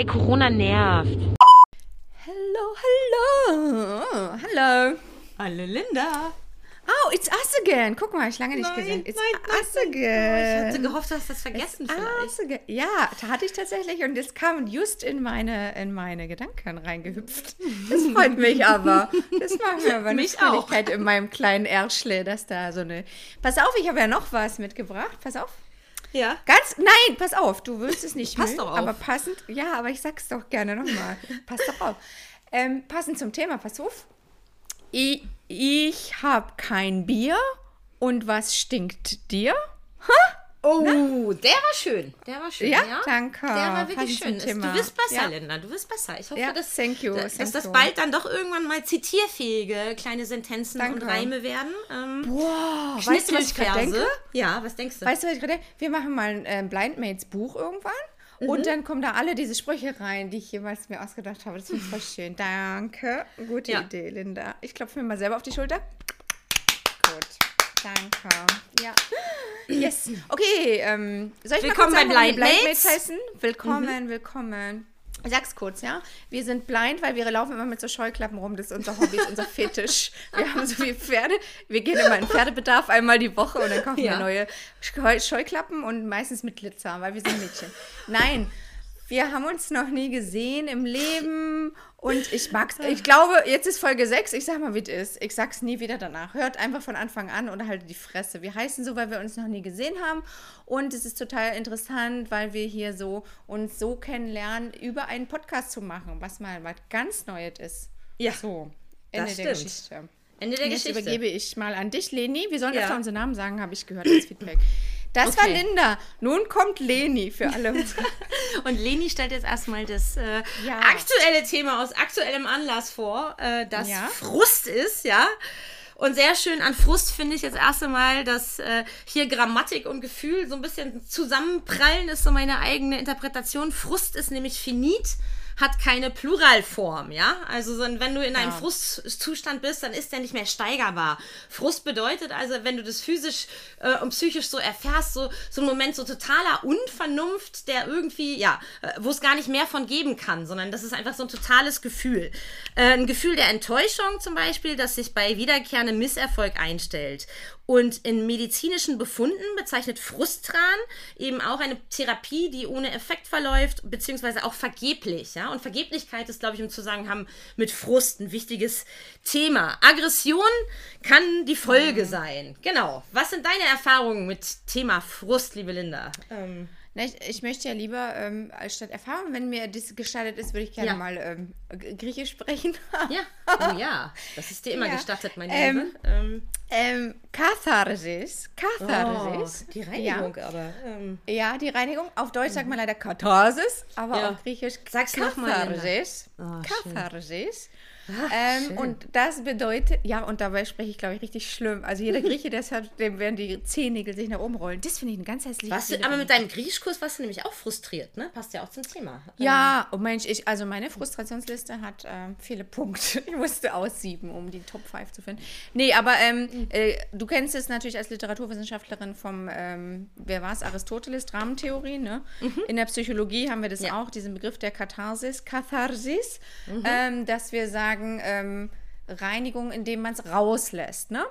Ey, Corona nervt. Hello, hello. Hello. Hallo Linda. Oh, it's us again. Guck mal, ich lange nicht Nein, gesehen. It's nein, nein, us Ich again. hatte gehofft, du hast das vergessen It's vielleicht. us again. Ja, da hatte ich tatsächlich und das kam just in meine, in meine Gedanken reingehüpft. Das freut mich aber. Das macht mir aber eine Mich auch. Fröhlichkeit in meinem kleinen Erschle, dass da so eine... Pass auf, ich habe ja noch was mitgebracht. Pass auf. Ja. Ganz, nein, pass auf, du wirst es nicht Pass mögen, doch auf. aber passend, ja, aber ich sag's doch gerne nochmal. pass doch auf. Ähm, passend zum Thema, pass auf. Ich, ich habe kein Bier und was stinkt dir? Oh, der war schön. Der war schön, Ja, ja. danke. Der war wirklich schön. Thema. Du wirst besser, Ja. Linda. Du wirst besser. Ich hoffe, Ja, dass, thank you, dass, thank das you. bald dann doch irgendwann mal zitierfähige kleine Sentenzen Danke. und Reime werden. Ähm, Boah, weißt du, was ich gerade denke? Ja, was denkst du? Weißt du, was ich gerade denke? Wir machen mal ein ähm, Blindmates Buch irgendwann. Und dann kommen da alle diese Sprüche rein, die ich jemals mir ausgedacht habe. Das finde ich voll schön. Danke. Gute. Idee, Linda. Ich klopfe mir mal selber auf die Schulter. Gut. Danke. Ja. Yes. Okay, ähm, soll ich Willkommen mal kurz sagen, bei Blindmates. Blindmates heißen? Willkommen, willkommen. Ich sag's kurz, ja. Wir sind blind, weil wir laufen immer mit so Scheuklappen rum. Das ist unser Hobby, ist unser Fetisch. Wir haben so viele Pferde. Wir gehen immer in Pferdebedarf einmal die Woche und dann kaufen Ja. wir neue Scheu Scheuklappen und meistens mit Glitzer, weil wir sind Mädchen. Nein, wir haben uns noch nie gesehen im Leben und ich mag's. Ich glaube, jetzt ist Folge 6. Ich sag mal, wie es ist. Ich sag's nie wieder danach. Hört einfach von Anfang an oder halt die Fresse. Wir heißen so, weil wir uns noch nie gesehen haben und es ist total interessant, weil wir hier so uns so kennenlernen, über einen Podcast zu machen, was mal was ganz Neues ist. Ja, So, das Ende der. Geschichte. Ende der Jetzt Geschichte. übergebe ich mal an dich, Leni. Wir sollen Ja. öfter unsere Namen sagen, habe ich gehört als Feedback. Das war Okay. Linda. Nun kommt Leni für alle. Und Leni stellt jetzt erstmal das äh, Ja. aktuelle Thema aus aktuellem Anlass vor, äh, das Ja. Frust ist, ja. Und sehr schön an Frust finde ich jetzt erst einmal, dass äh, hier Grammatik und Gefühl so ein bisschen zusammenprallen, ist so meine eigene Interpretation. Frust ist nämlich finit, hat keine Pluralform, ja. Also so, wenn du in einem Ja. Frustzustand bist, dann ist der nicht mehr steigerbar. Frust bedeutet also, wenn du das physisch äh, und psychisch so erfährst, so, so ein Moment so totaler Unvernunft, der irgendwie, ja, äh, wo es gar nicht mehr von geben kann, sondern das ist einfach so ein totales Gefühl. Äh, ein Gefühl der Enttäuschung zum Beispiel, das sich bei wiederkehrendem Misserfolg einstellt. Und in medizinischen Befunden bezeichnet Frustran eben auch eine Therapie, die ohne Effekt verläuft, beziehungsweise auch vergeblich. Ja? Und Vergeblichkeit ist, glaube ich, im Zusammenhang mit Frust ein wichtiges Thema. Aggression kann die Folge sein. Genau. Was sind deine Erfahrungen mit Thema Frust, liebe Linda? Ähm, Na, ich, ich möchte ja lieber ähm, statt Erfahrung, wenn mir das gestattet ist, würde ich gerne Ja. mal ähm, Griechisch sprechen. ja, oh ja, das ist dir immer Ja. gestattet, meine Ähm, Liebe. Ähm, ähm, Katharsis. Katharsis. oh, die Reinigung aber. Ähm, Ja, die Reinigung. Auf Deutsch sagt man leider Katharsis, aber Ja. auf Griechisch Sag's noch mal, Linda. Katharsis. Ah, Ähm, und das bedeutet, ja, und dabei spreche ich, glaube ich, richtig schlimm. Also jeder Grieche, deshalb, dem werden die Zehennägel sich nach oben rollen. Das finde ich ein ganz hässliches warst du, Bild. aber mit deinem Griechischkurs warst du nämlich auch frustriert, ne? Passt ja auch zum Thema. Ja, oh Mensch, ich, also meine Frustrationsliste hat ähm, viele Punkte. Ich musste aussieben, um die Top 5 zu finden. Nee, aber ähm, äh, du kennst es natürlich als Literaturwissenschaftlerin vom, ähm, wer war es, Aristoteles, Dramentheorie, ne? In der Psychologie haben wir das Ja. auch, diesen Begriff der Katharsis, Katharsis, ähm, dass wir sagen, ähm, Reinigung, indem man es rauslässt. Ne?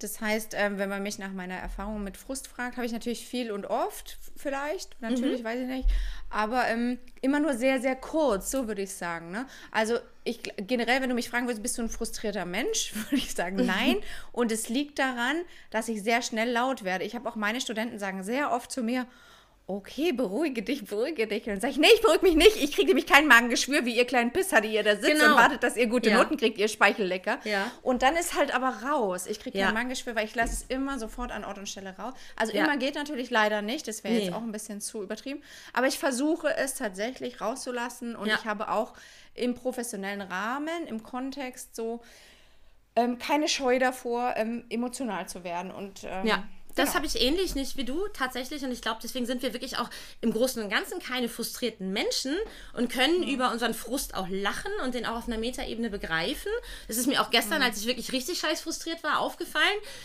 Das heißt, ähm, wenn man mich nach meiner Erfahrung mit Frust fragt, habe ich natürlich viel und oft vielleicht, natürlich, weiß ich nicht, aber ähm, immer nur sehr, sehr kurz, so würde ich sagen. Ne? Also ich generell, wenn du mich fragen würdest, bist du ein frustrierter Mensch, würde ich sagen, nein. Und es liegt daran, dass ich sehr schnell laut werde. Ich habe auch meine Studenten sagen sehr oft zu mir, okay, beruhige dich, beruhige dich. Und dann sage ich, nee, ich beruhige mich nicht. Ich kriege nämlich kein Magengeschwür, wie ihr kleinen Pisser, die ihr da sitzt Genau. und wartet, dass ihr gute Ja. Noten kriegt, ihr Speichellecker. Ja. Und dann ist halt aber raus. Ich kriege Ja. kein Magengeschwür, weil ich lasse es immer sofort an Ort und Stelle raus. Also immer geht natürlich leider nicht. Das wäre Nee. jetzt auch ein bisschen zu übertrieben. Aber ich versuche es tatsächlich rauszulassen. Und ich habe auch im professionellen Rahmen, im Kontext so ähm, keine Scheu davor, ähm, emotional zu werden. Und ähm, Ja. Das Genau. habe ich ähnlich nicht wie du tatsächlich und ich glaube, deswegen sind wir wirklich auch im Großen und Ganzen keine frustrierten Menschen und können über unseren Frust auch lachen und den auch auf einer Metaebene begreifen. Das ist mir auch gestern, als ich wirklich richtig scheiß frustriert war, aufgefallen.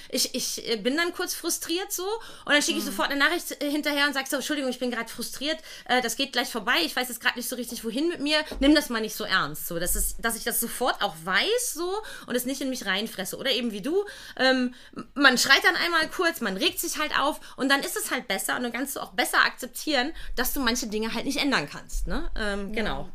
Ich, ich äh, bin dann kurz frustriert so und dann schicke ich sofort eine Nachricht äh, hinterher und sage so, Entschuldigung, ich bin gerade frustriert, äh, das geht gleich vorbei, ich weiß jetzt gerade nicht so richtig, wohin mit mir, nimm das mal nicht so ernst. So, das ist, dass ich das sofort auch weiß so und es nicht in mich reinfresse. Oder eben wie du, ähm, man schreit dann einmal kurz, man regt sich halt auf und dann ist es halt besser und dann kannst du auch besser akzeptieren, dass du manche Dinge halt nicht ändern kannst. Ne? Ähm, Genau.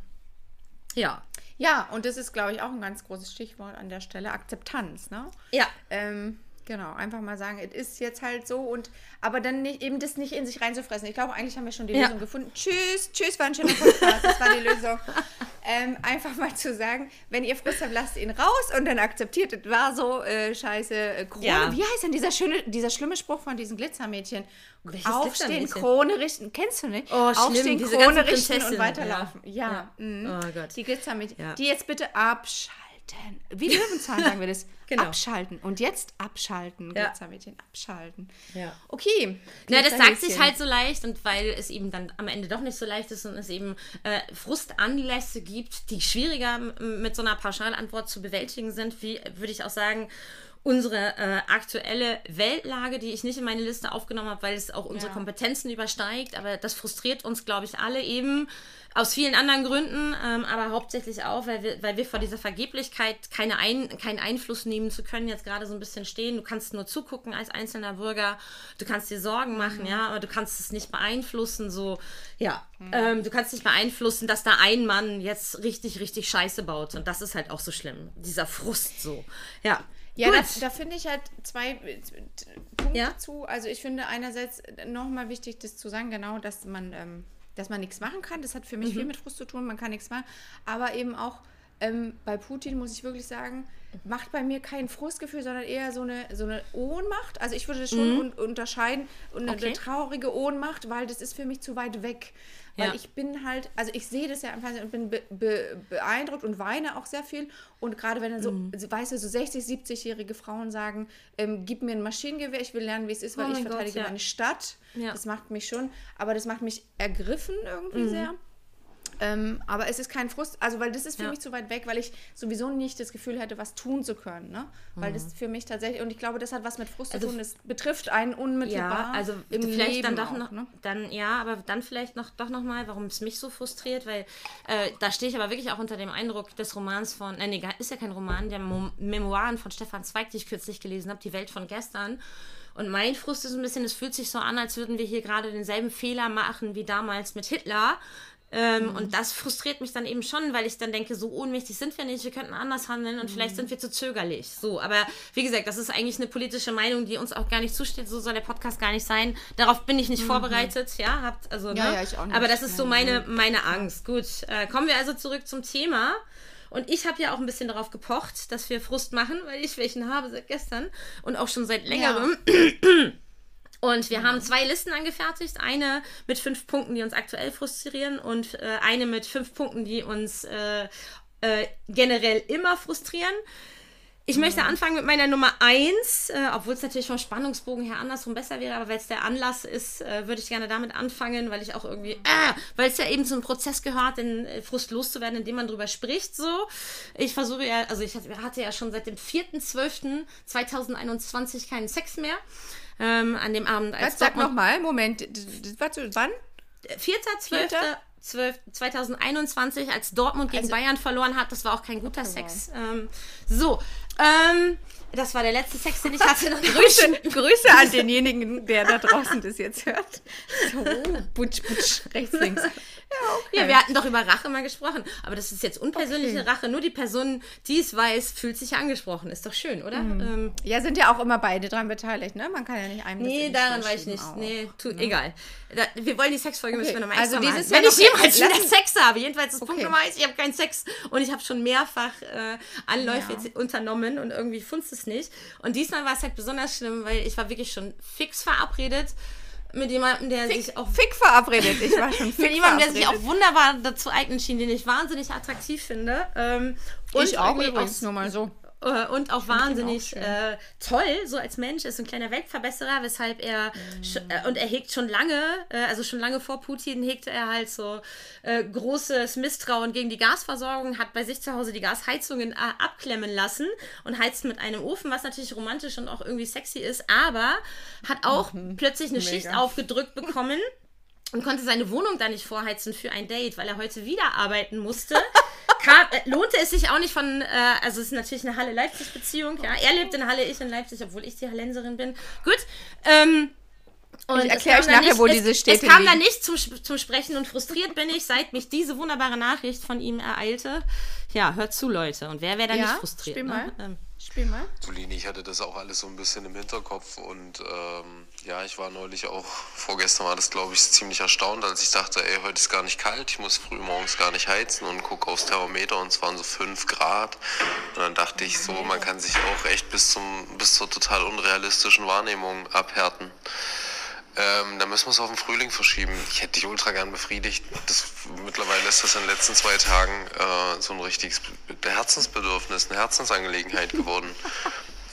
Ja. Ja, und das ist, glaube ich, auch ein ganz großes Stichwort an der Stelle, Akzeptanz, ne? Ja. Ähm, genau, einfach mal sagen, es ist jetzt halt so und aber dann nicht, eben das nicht in sich reinzufressen. Ich glaube, eigentlich haben wir schon die Ja. Lösung gefunden. Tschüss, tschüss, war ein schöner Podcast, das war die Lösung. Ähm, einfach mal zu sagen, wenn ihr Frust habt, lasst ihn raus und dann akzeptiert, es war so äh, scheiße äh, Krone. Ja. Wie heißt denn dieser schöne, dieser schlimme Spruch von diesen Glitzermädchen? Welches Aufstehen? Krone richten. Kennst du nicht? Oh, schlimm, Aufstehen, diese Krone richten und weiterlaufen. ja. Ja. Ja. mhm. Oh Gott. Die Glitzermädchen. Die jetzt bitte abschalten. Wie Löwenzahn sagen wir das. Genau. Abschalten. Und jetzt abschalten, Ja. Glitzermädchen, abschalten. Ja. Okay. Na, das sagt sich halt so leicht und weil es eben dann am Ende doch nicht so leicht ist und es eben äh, Frustanlässe gibt, die schwieriger mit so einer Pauschalantwort zu bewältigen sind, wie würde ich auch sagen, unsere äh, aktuelle Weltlage, die ich nicht in meine Liste aufgenommen habe, weil es auch unsere Ja. Kompetenzen übersteigt, aber das frustriert uns, glaube ich, alle eben aus vielen anderen Gründen, ähm, aber hauptsächlich auch, weil wir, weil wir vor dieser Vergeblichkeit keine ein, keinen Einfluss nehmen zu können, jetzt gerade so ein bisschen stehen. Du kannst nur zugucken als einzelner Bürger, du kannst dir Sorgen machen, ja, aber du kannst es nicht beeinflussen, so, ja, ähm, du kannst nicht beeinflussen, dass da ein Mann jetzt richtig, richtig Scheiße baut und das ist halt auch so schlimm, dieser Frust so, ja. Ja, Gut. da, da finde ich halt zwei äh, Punkte Ja. zu. Also ich finde einerseits nochmal wichtig, das zu sagen, genau, dass man, ähm, dass man nichts machen kann. Das hat für mich Mhm. viel mit Frust zu tun, man kann nichts machen. Aber eben auch ähm, bei Putin muss ich wirklich sagen, macht bei mir kein Frustgefühl, sondern eher so eine, so eine Ohnmacht. Also ich würde das schon un unterscheiden. Und eine, Mhm. Okay. traurige Ohnmacht, weil das ist für mich zu weit weg. Weil Ja. ich bin halt, also ich sehe das ja am Fernsehen und bin be be beeindruckt und weine auch sehr viel. Und gerade wenn dann so, Mhm. weißt du, so 60, 70-jährige Frauen sagen, ähm, gib mir ein Maschinengewehr, ich will lernen, wie es ist, weil Oh ich mein Gott, verteidige ja. meine Stadt. Ja. Das macht mich schon, aber das macht mich ergriffen irgendwie Mhm. sehr. Ähm, aber es ist kein Frust, also weil das ist für Ja. mich zu weit weg, weil ich sowieso nicht das Gefühl hätte, was tun zu können. Ne? Weil das für mich tatsächlich, und ich glaube, das hat was mit Frust Mhm. Also zu tun, das betrifft einen unmittelbar. Ja, also im vielleicht Leben dann doch noch, ne? dann ja, aber dann vielleicht noch doch noch mal, warum es mich so frustriert, weil äh, da stehe ich aber wirklich auch unter dem Eindruck des Romans von, nein, nee, ist ja kein Roman, der Mo Memoiren von Stefan Zweig, die ich kürzlich gelesen habe, die Welt von gestern. Und mein Frust ist ein bisschen, es fühlt sich so an, als würden wir hier gerade denselben Fehler machen wie damals mit Hitler. Ähm, Und das frustriert mich dann eben schon, weil ich dann denke, so ohnmächtig sind wir nicht, wir könnten anders handeln und vielleicht sind wir zu zögerlich. So, aber wie gesagt, das ist eigentlich eine politische Meinung, die uns auch gar nicht zusteht. So soll der Podcast gar nicht sein. Darauf bin ich nicht vorbereitet, ja, habt also, Ja, ne? ja, ich auch nicht. Aber das ist so meine, meine Angst. Gut, äh, kommen wir also zurück zum Thema. Und ich habe ja auch ein bisschen darauf gepocht, dass wir Frust machen, weil ich welchen habe seit gestern und auch schon seit längerem. Und wir haben zwei Listen angefertigt. Eine mit fünf Punkten, die uns aktuell frustrieren und äh, eine mit fünf Punkten, die uns äh, äh, generell immer frustrieren. Ich möchte anfangen mit meiner Nummer eins, äh, obwohl es natürlich vom Spannungsbogen her andersrum besser wäre, aber weil es der Anlass ist, äh, würde ich gerne damit anfangen, weil ich auch irgendwie, äh, weil es ja eben zum Prozess gehört, den äh, Frust loszuwerden, indem man drüber spricht. So, ich versuche ja, also ich hatte ja schon seit dem 4.12.2021 keinen Sex mehr. Ähm, an dem Abend als Jetzt sag nochmal, Moment, zu, wann? 4.12.2021, als Dortmund gegen Also- Bayern verloren hat. Das war auch kein guter Okay, Sex. Ähm, so, ähm, das war der letzte Sex, den ich hatte. Grüße, Grüße an denjenigen, der da draußen das jetzt hört. So, butsch, butsch, rechts, links. Ja, okay. Ja, wir hatten doch über Rache mal gesprochen. Aber das ist jetzt unpersönliche Rache. Nur die Person, die es weiß, fühlt sich angesprochen. Ist doch schön, oder? Mhm. Ähm, Ja, sind ja auch immer beide dran beteiligt, ne? Man kann ja nicht einem nee, daran war ich nicht. auch. Nee, tu, egal. Da, wir wollen die Sexfolge müssen wir nochmal also extra dieses machen. Wenn ich jemals wieder Sex habe. Jedenfalls das Punkt Okay. Nummer eins, ich habe keinen Sex. Und ich habe schon mehrfach äh, Anläufe Ja. unternommen und irgendwie funzt es nicht. Und diesmal war es halt besonders schlimm, weil ich war wirklich schon fix verabredet mit jemandem, der sich auch Fick verabredet. Ich war schon fick mit jemandem, der sich auch wunderbar dazu eignen schien, den ich wahnsinnig attraktiv finde. Ähm, und Ich auch übrigens, nur mal so. Äh, und auch wahnsinnig auch äh, toll, so als Mensch, ist ein kleiner Weltverbesserer, weshalb er mm. und er hegt schon lange, äh, also schon lange vor Putin hegte er halt so äh, großes Misstrauen gegen die Gasversorgung, hat bei sich zu Hause die Gasheizungen äh, abklemmen lassen und heizt mit einem Ofen, was natürlich romantisch und auch irgendwie sexy ist, aber hat auch mhm. plötzlich eine Mega. Schicht aufgedrückt bekommen und konnte seine Wohnung da nicht vorheizen für ein Date, weil er heute wieder arbeiten musste. Kam, äh, lohnte es sich auch nicht von, äh, also es ist natürlich eine Halle-Leipzig-Beziehung, ja. Er lebt in Halle, ich in Leipzig, obwohl ich die Hallenserin bin. Gut. Ähm, und ich erkläre euch nachher, nicht, wo es, diese Städte Es kam da nicht zum, zum Sprechen und frustriert bin ich, seit mich diese wunderbare Nachricht von ihm ereilte. Ja, hört zu, Leute. Und wer wäre da ja, nicht frustriert? Spiel ne? mal. Ähm, Spiel mal. Solini, ich hatte das auch alles so ein bisschen im Hinterkopf und ähm, ja, ich war neulich auch, vorgestern war das glaube ich ziemlich erstaunt, als ich dachte, ey, heute ist gar nicht kalt, ich muss früh morgens gar nicht heizen und gucke aufs Thermometer und es waren so 5 Grad. Und dann dachte ich so, man kann sich auch echt bis, zum, bis zur total unrealistischen Wahrnehmung abhärten. Ähm, da müssen wir es auf den Frühling verschieben. Ich hätte dich ultra gern befriedigt. Das, mittlerweile ist das in den letzten zwei Tagen äh, so ein richtiges Herzensbedürfnis, eine Herzensangelegenheit geworden.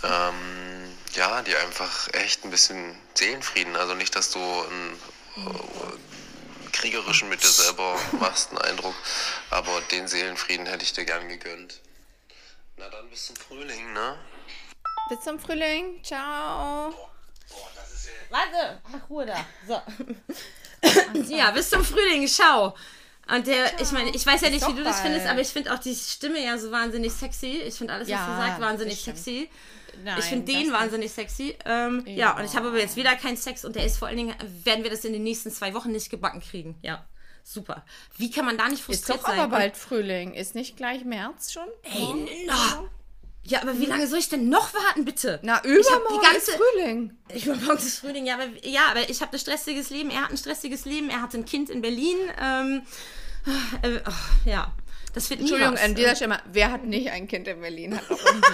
ähm, ja, die einfach echt ein bisschen Seelenfrieden. Also nicht, dass du einen äh, kriegerischen mit dir selber machst, einen Eindruck. Aber den Seelenfrieden hätte ich dir gern gegönnt. Na dann bis zum Frühling, ne? Bis zum Frühling. Ciao. Warte, ach Ruhe da. So. ja, bis zum Frühling, schau. Und der, ich meine, ich weiß ja nicht, wie du das findest, aber ich finde auch die Stimme ja so wahnsinnig sexy. Ich finde alles, was ja, er sagt, wahnsinnig sexy. Nein, ich finde den wahnsinnig sexy. Ähm, ja. ja. und ich habe aber jetzt wieder keinen Sex und der ist vor allen Dingen, werden wir das in den nächsten zwei Wochen nicht gebacken kriegen. Ja. Super. Wie kann man da nicht frustriert sein? Ist doch aber bald Frühling. Ist nicht gleich März schon? Ey, na, ja, aber wie lange soll ich denn noch warten, bitte? Na, übermorgen ganze, ist Frühling. Übermorgen ist Frühling, ja, aber, ja, aber ich habe ein stressiges Leben. Er hat ein stressiges Leben. Er hat ein Kind in Berlin. Ähm, äh, oh, ja, das wird nie Entschuldigung, was. an dieser Stelle, wer hat nicht ein Kind in Berlin?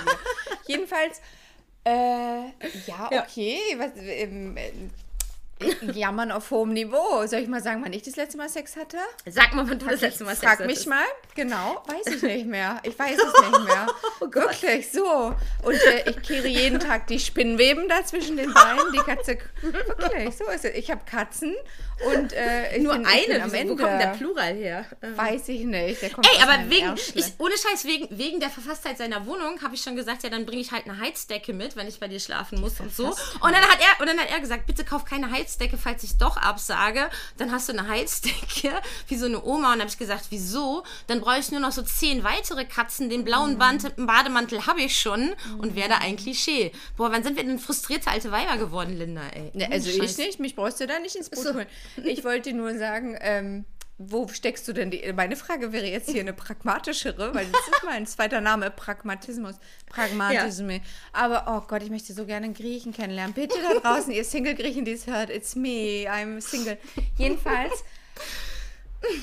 Jedenfalls, äh, ja, okay. Ja. Was, ähm, Jammern auf hohem Niveau. Soll ich mal sagen, wann ich das letzte Mal Sex hatte? Sag mal, wann du das letzte Mal Sex hattest. Frag mich mal. Genau, weiß ich nicht mehr. Ich weiß es nicht mehr. oh Wirklich, so. Und äh, ich kehre jeden Tag die Spinnweben da zwischen den Beinen. Die Katze, wirklich, so ist es. Ich habe Katzen und äh, Nur bin, eine, am Ende. wo kommt der Plural her? Weiß ich nicht. Der kommt Ey, aber wegen, ich, ohne Scheiß, wegen, wegen der Verfasstheit seiner Wohnung habe ich schon gesagt, ja, dann bringe ich halt eine Heizdecke mit, wenn ich bei dir schlafen muss und so. Und dann hat er, und dann hat er gesagt, bitte kauf keine Heizdecke, falls ich doch absage. Dann hast du eine Heizdecke, wie so eine Oma. Und dann habe ich gesagt, wieso? Dann brauche ich nur noch so zehn weitere Katzen. Den blauen mhm. Bademantel habe ich schon und wäre da ein Klischee. Boah, wann sind wir denn frustrierte alte Weiber geworden, Linda, ey? Ne, also Scheiß. ich nicht, mich brauchst du da nicht ins Boot holen. Ich wollte nur sagen, ähm, wo steckst du denn die? Meine Frage wäre jetzt hier eine pragmatischere, weil das ist mein zweiter Name, Pragmatismus. Pragmatismus. Ja. Aber oh Gott, ich möchte so gerne einen Griechen kennenlernen. Bitte da draußen, ihr Single-Griechen, die es hört, it's me, I'm single. Jedenfalls,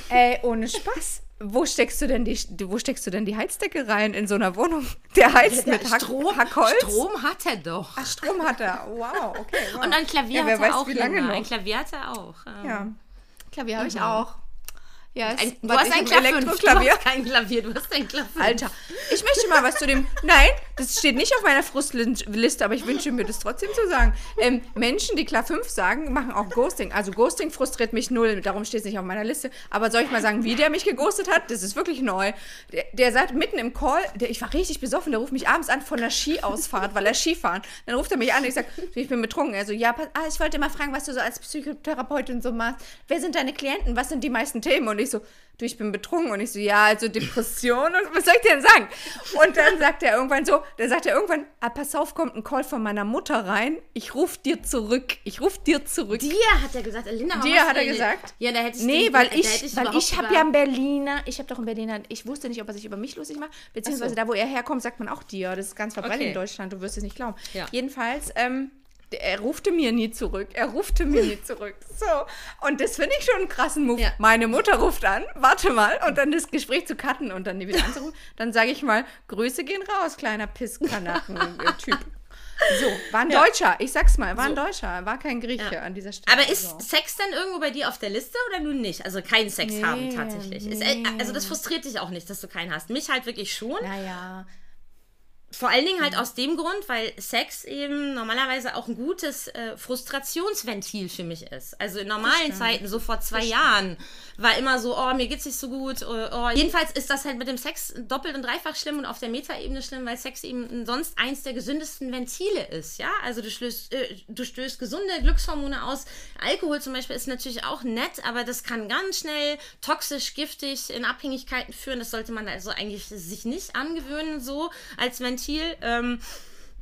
ey, ohne Spaß. Wo steckst du denn die, wo steckst du denn die Heizdecke rein in so einer Wohnung? Der heizt der mit Hack, Strom, Hackholz? Strom hat er doch. Ach, Strom hat er. Wow, okay. Wow. Und ein Klavier ja, hat er weiß, auch. Wie lange noch. Ein Klavier hat er auch. Ähm. Ja. Klavier habe ich mhm. auch. Ja, ein, du hast ein Klavier. Du hast kein Klavier, du hast ein Klavier. Alter, ich möchte mal was zu dem. Nein, das steht nicht auf meiner Frustliste, aber ich wünsche mir das trotzdem zu sagen. Ähm, Menschen, die Klar 5 sagen, machen auch Ghosting. Also Ghosting frustriert mich null, darum steht es nicht auf meiner Liste. Aber soll ich mal sagen, wie der mich geghostet hat? Das ist wirklich neu. Der, der sagt mitten im Call, der, ich war richtig besoffen, der ruft mich abends an von der Skiausfahrt, weil er Skifahren. Dann ruft er mich an, ich sage, ich bin betrunken. Er so, ja, ah, ich wollte mal fragen, was du so als Psychotherapeutin so machst. Wer sind deine Klienten? Was sind die meisten Themen? Und ich so, du, ich bin betrunken. Und ich so, ja, also Depression und was soll ich dir denn sagen? Und dann sagt er irgendwann so, dann sagt er irgendwann, ah, pass auf, kommt ein Call von meiner Mutter rein. Ich ruf dir zurück. Ich ruf dir zurück. Dir hat er gesagt, Linda, Dir hat er gesagt? Ja, da hätte ich Nee, den, weil ich, ich weil ich habe ja einen Berliner, ich habe doch einen Berliner, ich wusste nicht, ob er sich über mich lustig macht, beziehungsweise so. da, wo er herkommt, sagt man auch dir. Das ist ganz verbreitet okay. in Deutschland, du wirst es nicht glauben. Ja. Jedenfalls, ähm, er rufte mir nie zurück. Er rufte mir nie zurück. So. Und das finde ich schon einen krassen Move. Ja. Meine Mutter ruft an, warte mal, und dann das Gespräch zu cutten und dann nie wieder anzurufen. Dann sage ich mal, Grüße gehen raus, kleiner Pisskanacken-Typ. So, war ein ja. Deutscher. Ich sag's mal, war so. ein Deutscher, war kein Grieche ja. an dieser Stelle. Aber ist so. Sex dann irgendwo bei dir auf der Liste oder nun nicht? Also keinen Sex nee, haben tatsächlich. Nee. Ist, also das frustriert dich auch nicht, dass du keinen hast. Mich halt wirklich schon. Naja, vor allen Dingen halt aus dem Grund, weil Sex eben normalerweise auch ein gutes äh, Frustrationsventil für mich ist. Also in normalen Zeiten, so vor zwei Jahren, war immer so, oh, mir geht's nicht so gut. Oh, oh. Jedenfalls ist das halt mit dem Sex doppelt und dreifach schlimm und auf der Metaebene schlimm, weil Sex eben sonst eins der gesündesten Ventile ist, ja. Also du stößt, äh, du stößt gesunde Glückshormone aus. Alkohol zum Beispiel ist natürlich auch nett, aber das kann ganz schnell toxisch, giftig in Abhängigkeiten führen. Das sollte man also eigentlich sich nicht angewöhnen, so als Ventil. Ähm,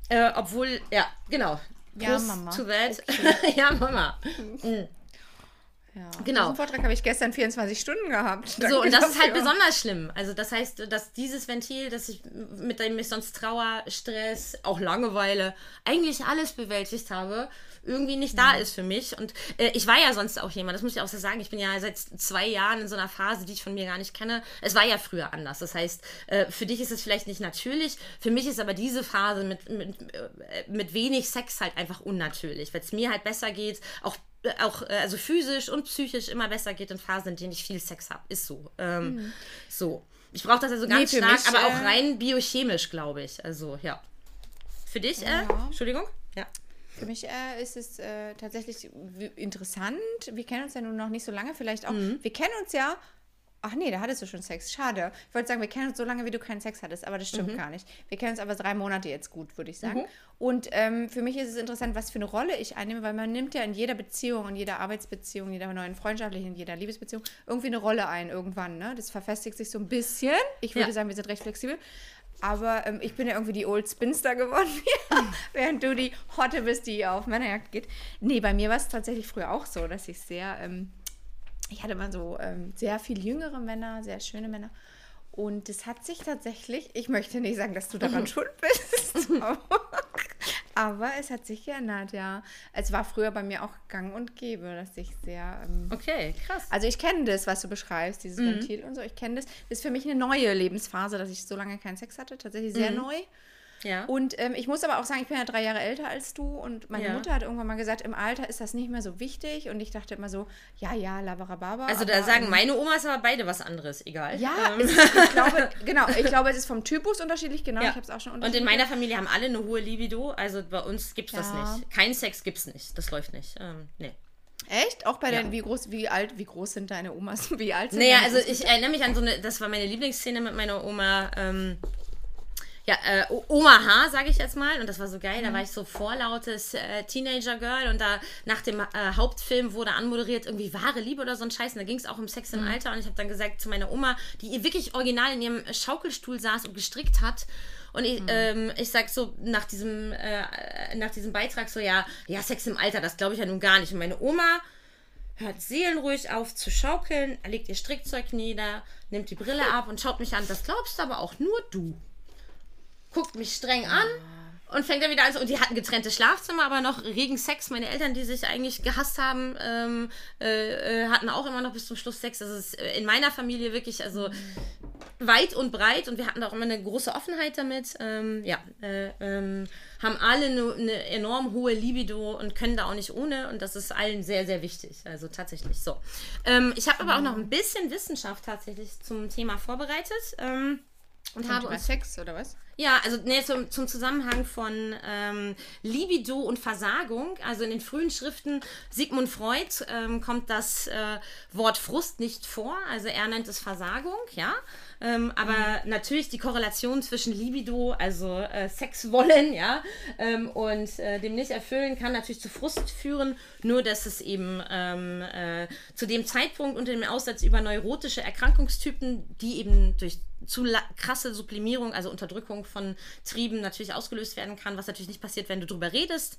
äh, obwohl, ja, genau. Ja, Prost Mama. To that. ja, Mama. Ja. Genau. Diesen Vortrag habe ich gestern 24 Stunden gehabt. So, Danke und das ist halt dafür. besonders schlimm. Also, das heißt, dass dieses Ventil, das ich, mit dem ich sonst Trauer, Stress, auch Langeweile, eigentlich alles bewältigt habe, irgendwie nicht da ist für mich. Und äh, ich war ja sonst auch jemand, das muss ich auch so sagen, ich bin ja seit zwei Jahren in so einer Phase, die ich von mir gar nicht kenne. Es war ja früher anders. Das heißt, äh, für dich ist es vielleicht nicht natürlich, für mich ist aber diese Phase mit, mit, äh, mit wenig Sex halt einfach unnatürlich, weil es mir halt besser geht, auch auch äh, also physisch und psychisch immer besser geht in Phasen, in denen ich viel Sex habe. Ist so. Ähm, So. Ich brauche das also ganz Nee, stark, mich, aber auch äh, rein biochemisch, glaube ich. Also, ja. Für dich, äh? Entschuldigung? Ja. Für mich äh, ist es äh, tatsächlich interessant. Wir kennen uns ja nun noch nicht so lange, vielleicht auch. Mhm. Wir kennen uns ja. Ach nee, da hattest du schon Sex. Schade. Ich wollte sagen, wir kennen uns so lange, wie du keinen Sex hattest, aber das Mhm. stimmt gar nicht. Wir kennen uns aber drei Monate jetzt gut, würde ich sagen. Und ähm, für mich ist es interessant, was für eine Rolle ich einnehme, weil man nimmt ja in jeder Beziehung, in jeder Arbeitsbeziehung, in jeder neuen freundschaftlichen, in jeder Liebesbeziehung irgendwie eine Rolle ein irgendwann. Ne? Das verfestigt sich so ein bisschen. Ich würde Ja. sagen, wir sind recht flexibel. Aber ähm, ich bin ja irgendwie die Old Spinster geworden, während du die Hotte bist, die auf Männerjagd geht. Nee, bei mir war es tatsächlich früher auch so, dass ich sehr, ähm, ich hatte mal so ähm, sehr viel jüngere Männer, sehr schöne Männer. Und es hat sich tatsächlich, ich möchte nicht sagen, dass du daran schuld bist, aber, es hat sich geändert, ja. Es war früher bei mir auch gang und gäbe, dass ich sehr ähm, Okay, krass. also ich kenne das, was du beschreibst, dieses Ventil und so. Ich kenne das. Das ist für mich eine neue Lebensphase, dass ich so lange keinen Sex hatte. Tatsächlich sehr neu. Ja. Und ähm, ich muss aber auch sagen, ich bin ja drei Jahre älter als du und meine Ja. Mutter hat irgendwann mal gesagt, im Alter ist das nicht mehr so wichtig. Und ich dachte immer so, ja, ja, labarababa. also, da sagen ähm, meine Omas aber beide was anderes, egal. Ja, Ähm, ist, ich glaube, genau, ich glaube, es ist vom Typus unterschiedlich, genau, ja. ich habe es auch schon Und in unterschiedlich. meiner Familie haben alle eine hohe Libido, also bei uns gibt es das nicht. Kein Sex gibt's nicht. Das läuft nicht. Ähm, nee. Echt? Auch bei Ja. den, wie groß, wie alt, wie groß sind deine Omas? Wie alt sind Naja, also ich erinnere mich an so eine, das war meine Lieblingsszene mit meiner Oma. Ähm, ja, äh, O- Oma H, sage ich jetzt mal. Und das war so geil. Da war ich so vorlautes äh, Teenager-Girl. Und da nach dem äh, Hauptfilm wurde anmoderiert irgendwie wahre Liebe oder so ein Scheiß. Und da ging es auch um Sex im Alter. Und ich habe dann gesagt zu meiner Oma, die wirklich original in ihrem Schaukelstuhl saß und gestrickt hat. Und ich, ähm, ich sag so nach diesem, äh, nach diesem Beitrag so, ja, ja, Sex im Alter, das glaube ich ja nun gar nicht. Und meine Oma hört seelenruhig auf zu schaukeln, legt ihr Strickzeug nieder, nimmt die Brille ab und schaut mich an. Das glaubst aber auch nur du. Guckt mich streng an und fängt dann wieder an. Und die hatten getrennte Schlafzimmer, aber noch regen Sex. Meine Eltern, die sich eigentlich gehasst haben, ähm, äh, äh, hatten auch immer noch bis zum Schluss Sex. Das ist äh, in meiner Familie wirklich, also weit und breit und wir hatten auch immer eine große Offenheit damit. Ähm, ja, äh, ähm, haben alle eine, eine enorm hohe Libido und können da auch nicht ohne und das ist allen sehr, sehr wichtig. Also tatsächlich so. Ähm, ich habe aber auch noch ein bisschen Wissenschaft tatsächlich zum Thema vorbereitet. Ähm, und habe Über uns Sex oder was? Ja, also nee, zum, zum Zusammenhang von ähm, Libido und Versagung. Also in den frühen Schriften Sigmund Freud ähm, kommt das äh, Wort Frust nicht vor. Also er nennt es Versagung, ja. Ähm, aber natürlich die Korrelation zwischen Libido, also äh, Sex wollen, ja, ähm, und äh, dem nicht erfüllen, kann natürlich zu Frust führen. Nur dass es eben ähm, äh, zu dem Zeitpunkt unter dem Aussatz über neurotische Erkrankungstypen, die eben durch zu krasse Sublimierung, also Unterdrückung von Trieben natürlich ausgelöst werden kann, was natürlich nicht passiert, wenn du drüber redest.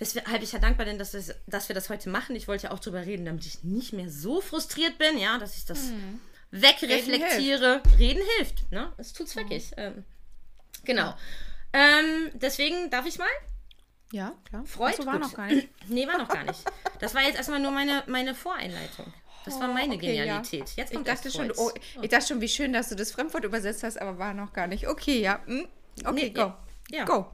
Deshalb ich ja dankbar bin, dass, wir- dass wir das heute machen. Ich wollte ja auch drüber reden, damit ich nicht mehr so frustriert bin, ja, dass ich das wegreflektiere. Reden hilft, ne? Es tut's wirklich. Ähm, genau. Ähm, deswegen darf ich mal? Ja, klar. Freud? Ach so, war Gut. noch gar nicht. Nee, war noch gar nicht. Das war jetzt erstmal nur meine, meine Voreinleitung. Das war meine Oh, Okay, ja. Genialität. Jetzt Ich kommt dachte das schon, oh, ich dachte schon, wie schön, dass du das Fremdwort übersetzt hast, aber war noch gar nicht. Okay, ja. hm. Okay, Nee, go. ja. Ja. Go.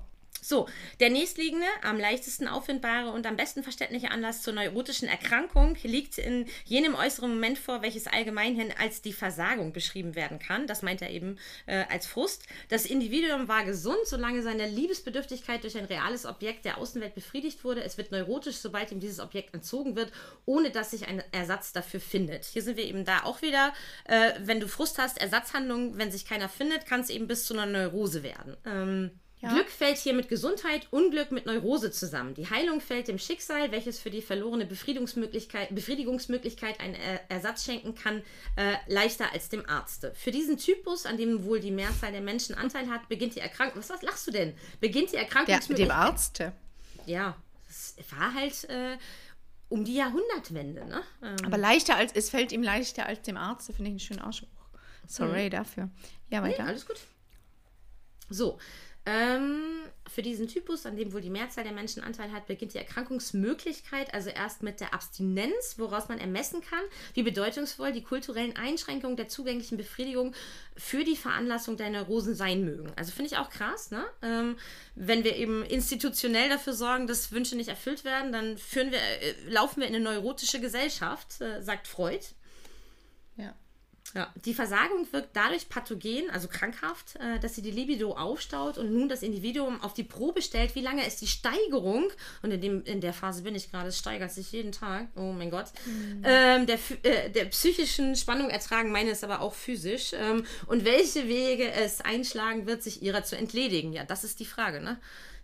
So, der nächstliegende, am leichtesten auffindbare und am besten verständliche Anlass zur neurotischen Erkrankung liegt in jenem äußeren Moment vor, welches allgemeinhin als die Versagung beschrieben werden kann. Das meint er eben äh, als Frust. Das Individuum war gesund, solange seine Liebesbedürftigkeit durch ein reales Objekt der Außenwelt befriedigt wurde. Es wird neurotisch, sobald ihm dieses Objekt entzogen wird, ohne dass sich ein Ersatz dafür findet. Hier sind wir eben da auch wieder, äh, wenn du Frust hast, Ersatzhandlungen, wenn sich keiner findet, kann es eben bis zu einer Neurose werden. Ähm, ja. Glück fällt hier mit Gesundheit, Unglück mit Neurose zusammen. Die Heilung fällt dem Schicksal, welches für die verlorene Befriedigungsmöglichkeit, Befriedigungsmöglichkeit einen Ersatz schenken kann, äh, leichter als dem Arzte. Für diesen Typus, an dem wohl die Mehrzahl der Menschen Anteil hat, beginnt die Erkrankung. Was, was lachst du denn? Beginnt die Erkrankungsmöglichkeit. Ja, dem Arzte. Ja, es war halt äh, um die Jahrhundertwende. Ne? Ähm. Aber leichter als, es fällt ihm leichter als dem Arzt, finde ich einen schönen Ausspruch. Sorry mhm. dafür. Ja, weiter. Nee, alles gut. So, ähm, für diesen Typus, an dem wohl die Mehrzahl der Menschen Anteil hat, beginnt die Erkrankungsmöglichkeit also erst mit der Abstinenz, woraus man ermessen kann, wie bedeutungsvoll die kulturellen Einschränkungen der zugänglichen Befriedigung für die Veranlassung der Neurosen sein mögen. Also finde ich auch krass, ne? Ähm, wenn wir eben institutionell dafür sorgen, dass Wünsche nicht erfüllt werden, dann wir, äh, laufen wir in eine neurotische Gesellschaft, äh, sagt Freud. Ja. Die Versagung wirkt dadurch pathogen, also krankhaft, äh, dass sie die Libido aufstaut und nun das Individuum auf die Probe stellt, wie lange ist die Steigerung, und in, dem, in der Phase bin ich gerade, es steigert sich jeden Tag, oh mein Gott, mhm. ähm, der, äh, der psychischen Spannung ertragen, meine ist aber auch physisch, ähm, und welche Wege es einschlagen wird, sich ihrer zu entledigen. Ja, das ist die Frage, ne?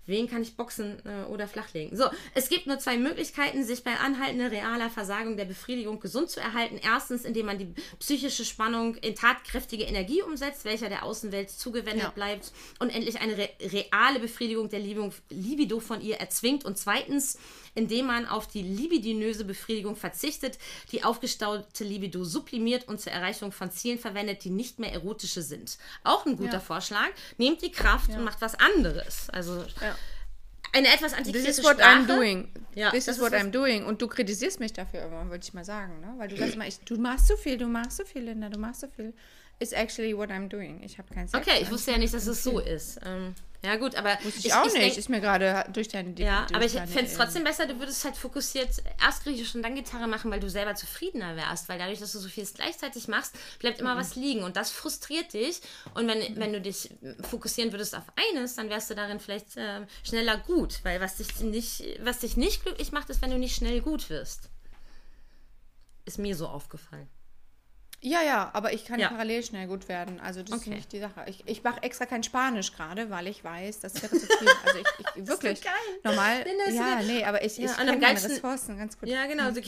Wen kann ich boxen äh, oder flachlegen? So, es gibt nur zwei Möglichkeiten, sich bei anhaltender realer Versagung der Befriedigung gesund zu erhalten. Erstens, indem man die psychische Spannung in tatkräftige Energie umsetzt, welcher der Außenwelt zugewendet ja. bleibt und endlich eine re reale Befriedigung der Libido von ihr erzwingt. Und zweitens, indem man auf die libidinöse Befriedigung verzichtet, die aufgestaute Libido sublimiert und zur Erreichung von Zielen verwendet, die nicht mehr erotische sind. Auch ein guter ja. Vorschlag. Nehmt die Kraft ja. und macht was anderes. Also ja. eine etwas antiquierte This is what Sprache. I'm doing. Ja, This is what I'm doing. Und du kritisierst mich dafür immer, würde ich mal sagen. Ne? Weil du sagst immer, ich, du machst so viel, du machst so viel, Linda, du machst so viel. Is actually what I'm doing. Ich habe keinen Sex. Okay, ich wusste ja nicht, dass es so ist. Ähm, ja, gut, aber. Wusste ich, ich auch ich nicht. Denk, ist mir gerade durch deine Ja, aber ich fände es trotzdem besser, du würdest halt fokussiert erst Griechisch und dann Gitarre machen, weil du selber zufriedener wärst. Weil dadurch, dass du so vieles gleichzeitig machst, bleibt immer mhm. was liegen. Und das frustriert dich. Und wenn, mhm. wenn du dich fokussieren würdest auf eines, dann wärst du darin vielleicht äh, schneller gut. Weil was dich, nicht, was dich nicht glücklich macht, ist, wenn du nicht schnell gut wirst. Ist mir so aufgefallen. Ja, ja, aber ich kann ja. parallel schnell gut werden. Also das okay. ist nicht die Sache. Ich, ich mache extra kein Spanisch gerade, weil ich weiß, das wäre zu viel. Also ich, ich wirklich geil. normal. ja, nee, aber ich, ja, ich kenne meine Ressourcen ganz gut. Ja, genau. So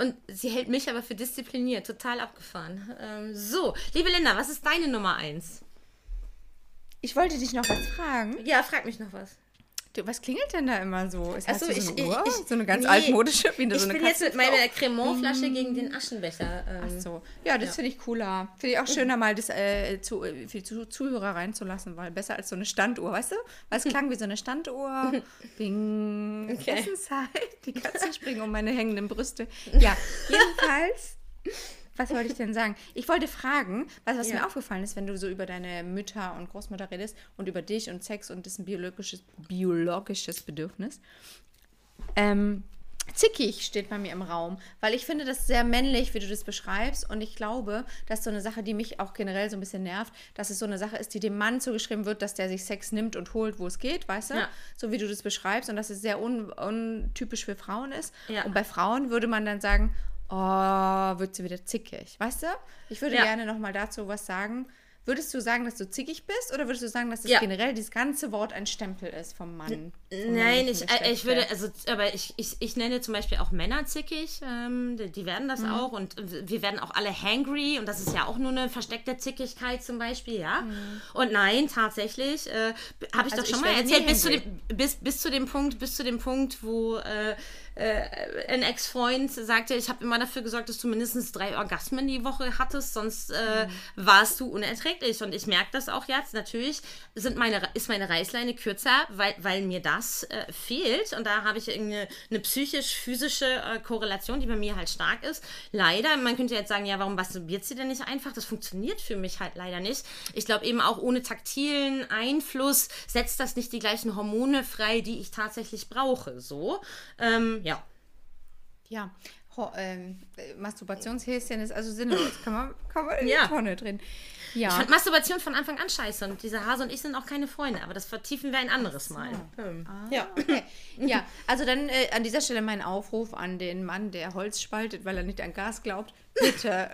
und sie hält mich aber für diszipliniert, total abgefahren. Ähm, so, liebe Linda, was ist deine Nummer eins? Ich wollte dich noch was fragen. Ja, frag mich noch was. Du, was klingelt denn da immer so? Ist Achso, das so eine Uhr? Ich, so eine ganz nee, altmodische? Wie eine, ich so eine bin jetzt mit meiner Cremant-Flasche mm. gegen den Aschenbecher. Ähm, Ach so. Ja, das ja. finde ich cooler. Finde ich auch schöner, mal das äh, zu, äh, für die Zuhörer reinzulassen, weil besser als so eine Standuhr, weißt du? Weil es klang wie so eine Standuhr. Bing. Okay. Essenszeit. Die Katzen springen um meine hängenden Brüste. Ja, jedenfalls was wollte ich denn sagen? Ich wollte fragen, was, was ja. mir aufgefallen ist, wenn du so über deine Mütter und Großmutter redest und über dich und Sex und das ein biologisches, biologisches Bedürfnis. Ähm, zickig steht bei mir im Raum, weil ich finde das sehr männlich, wie du das beschreibst. Und ich glaube, das ist so eine Sache, die mich auch generell so ein bisschen nervt, dass es so eine Sache ist, die dem Mann zugeschrieben wird, dass der sich Sex nimmt und holt, wo es geht, weißt du? Ja. So wie du das beschreibst und dass es sehr un untypisch für Frauen ist. Ja. Und bei Frauen würde man dann sagen, oh, wird sie wieder zickig. Weißt du? Ich würde ja. gerne noch mal dazu was sagen. Würdest du sagen, dass du zickig bist oder würdest du sagen, dass das ja. generell dieses ganze Wort ein Stempel ist vom Mann? Vom Nein, ich, äh, ich würde, also, aber ich, ich, ich nenne zum Beispiel auch Männer zickig, ähm, die, die, werden das mhm. auch und wir werden auch alle hangry und das ist ja auch nur eine versteckte Zickigkeit zum Beispiel, ja. Mhm. Und nein, tatsächlich, äh, habe ich also doch schon mal erzählt, bis zu, dem, bis, bis zu dem Punkt, bis zu dem Punkt, wo äh, äh, ein Ex-Freund sagte, ich habe immer dafür gesorgt, dass du mindestens drei Orgasmen die Woche hattest, sonst äh, warst du unerträglich. Und ich merke das auch jetzt. Natürlich sind meine, ist meine Reißleine kürzer, weil, weil mir das äh, fehlt. Und da habe ich irgendeine eine psychisch-physische äh, Korrelation, die bei mir halt stark ist. Leider, man könnte jetzt sagen, ja, warum masturbiert sie denn nicht einfach? Das funktioniert für mich halt leider nicht. Ich glaube eben auch ohne taktilen Einfluss setzt das nicht die gleichen Hormone frei, die ich tatsächlich brauche. So. Ähm, ja. Ja, Ho ähm, äh, Masturbationshäschen ist also sinnlos. Kann man, kann man in Ja. die Tonne drehen. Ja. Ich fand Masturbation von Anfang an scheiße und dieser Hase und ich sind auch keine Freunde, aber das vertiefen wir ein anderes Mal. Ähm, ja. Okay. Ja, also dann äh, an dieser Stelle mein Aufruf an den Mann, der Holz spaltet, weil er nicht an Gas glaubt. Bitte,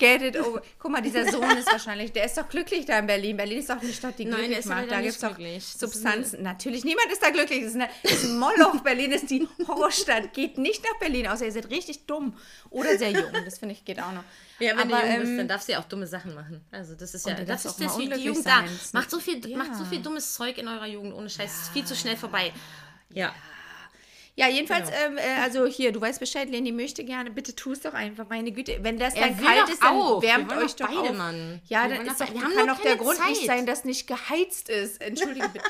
get it over. Guck mal, dieser Sohn ist wahrscheinlich, der ist doch glücklich da in Berlin. Berlin ist doch eine Stadt, die Nein, glücklich macht. Da gibt es doch Substanzen. Natürlich, niemand ist da glücklich. Das ist, eine, das ist ein Moloch. Berlin ist die Horrorstadt. Geht nicht nach Berlin, außer ihr seid richtig dumm oder sehr jung. Das finde ich geht auch noch. Ja, wenn Aber, du jung bist, ähm, dann darfst du ja auch dumme Sachen machen. Also das ist ja, das ist das, wie die Jugend da. Macht so viel, Ja. macht so viel dummes Zeug in eurer Jugend ohne Scheiß. Es ist viel zu schnell vorbei. Ja. Ja, jedenfalls, Genau. ähm, äh, also hier, du weißt Bescheid, Leni möchte gerne, bitte tu es doch einfach, meine Güte. Wenn das dann kalt ist, dann. Wir wärmt euch doch beide, auf. Mann. Ja, Wir dann ist doch doch, kann doch der keine Grund nicht Zeit. sein, dass nicht geheizt ist. Entschuldige bitte.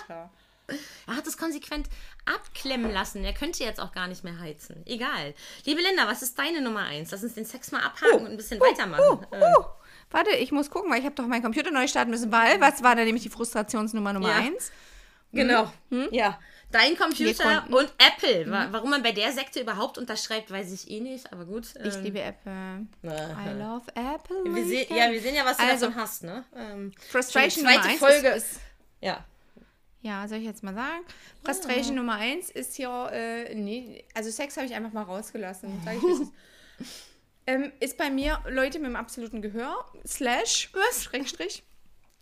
Er hat es konsequent abklemmen lassen. Er könnte jetzt auch gar nicht mehr heizen. Egal. Liebe Linda, was ist deine Nummer eins? Lass uns den Sex mal abhaken und ein bisschen weitermachen. Ähm, Uh, warte, ich muss gucken, weil ich habe doch meinen Computer neu starten müssen, weil, was war da nämlich die Frustrationsnummer Nummer Ja. eins? Genau. Hm? Ja. Dein Computer und Apple. Mhm. Wa- Warum man bei der Sekte überhaupt unterschreibt, weiß ich eh nicht. Aber gut. Ich ähm, liebe Apple. Aha. I love Apple. Wir sehen, ja, wir sehen ja, was du Also, davon hast, ne? Ähm, Frustration Nummer zweite eins Folge. ist, ist ja. Ja, soll ich jetzt mal sagen? Frustration Nummer eins ist ja, äh, nee, also Sex habe ich einfach mal rausgelassen. Sag ich, ist. ähm, ist bei mir Leute mit dem absoluten Gehör, slash, was? Schrägstrich.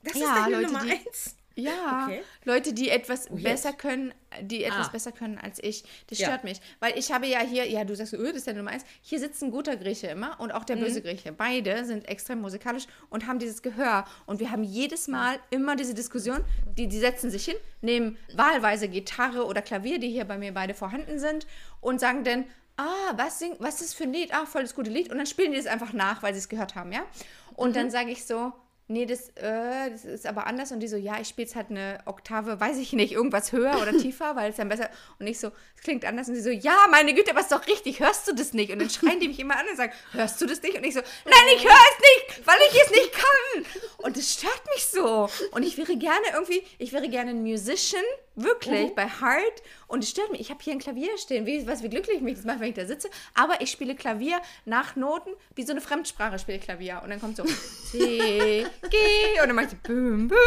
Das Ja, Leute, die- eins. Ja, Okay. Leute, die etwas yes. besser können, die etwas Ah. besser können als ich. Das Ja. stört mich. Weil ich habe ja hier, ja, du sagst, öh, das ist ja Nummer eins. Hier sitzt ein guter Grieche immer und auch der Mhm. böse Grieche. Beide sind extrem musikalisch und haben dieses Gehör. Und wir haben jedes Mal immer diese Diskussion, die, die setzen sich hin, nehmen wahlweise Gitarre oder Klavier, die hier bei mir beide vorhanden sind, und sagen dann, ah, was, sing, was ist für ein Lied? Ah, voll das gute Lied. Und dann spielen die das einfach nach, weil sie es gehört haben, ja. Und Mhm. dann sage ich so, nee, das, äh, das ist aber anders. Und die so, ja, ich spiele es halt eine Oktave, weiß ich nicht, irgendwas höher oder tiefer, weil es dann besser. Und ich so, es klingt anders. Und sie so, ja, meine Güte, aber ist doch richtig, hörst du das nicht? Und dann schreien die mich immer an und sagen, hörst du das nicht? Und ich so, nein, ich höre es nicht, weil ich es nicht kann. Und es stört mich so. Und ich wäre gerne irgendwie, ich wäre gerne ein Musician, wirklich, bei Heart. Und es stört mich. Ich habe hier ein Klavier stehen. Wie, was, wie glücklich mich das macht, wenn ich da sitze. Aber ich spiele Klavier nach Noten, wie so eine Fremdsprache spiele ich Klavier. Und dann kommt so C, G. Und dann mache ich büm, büm.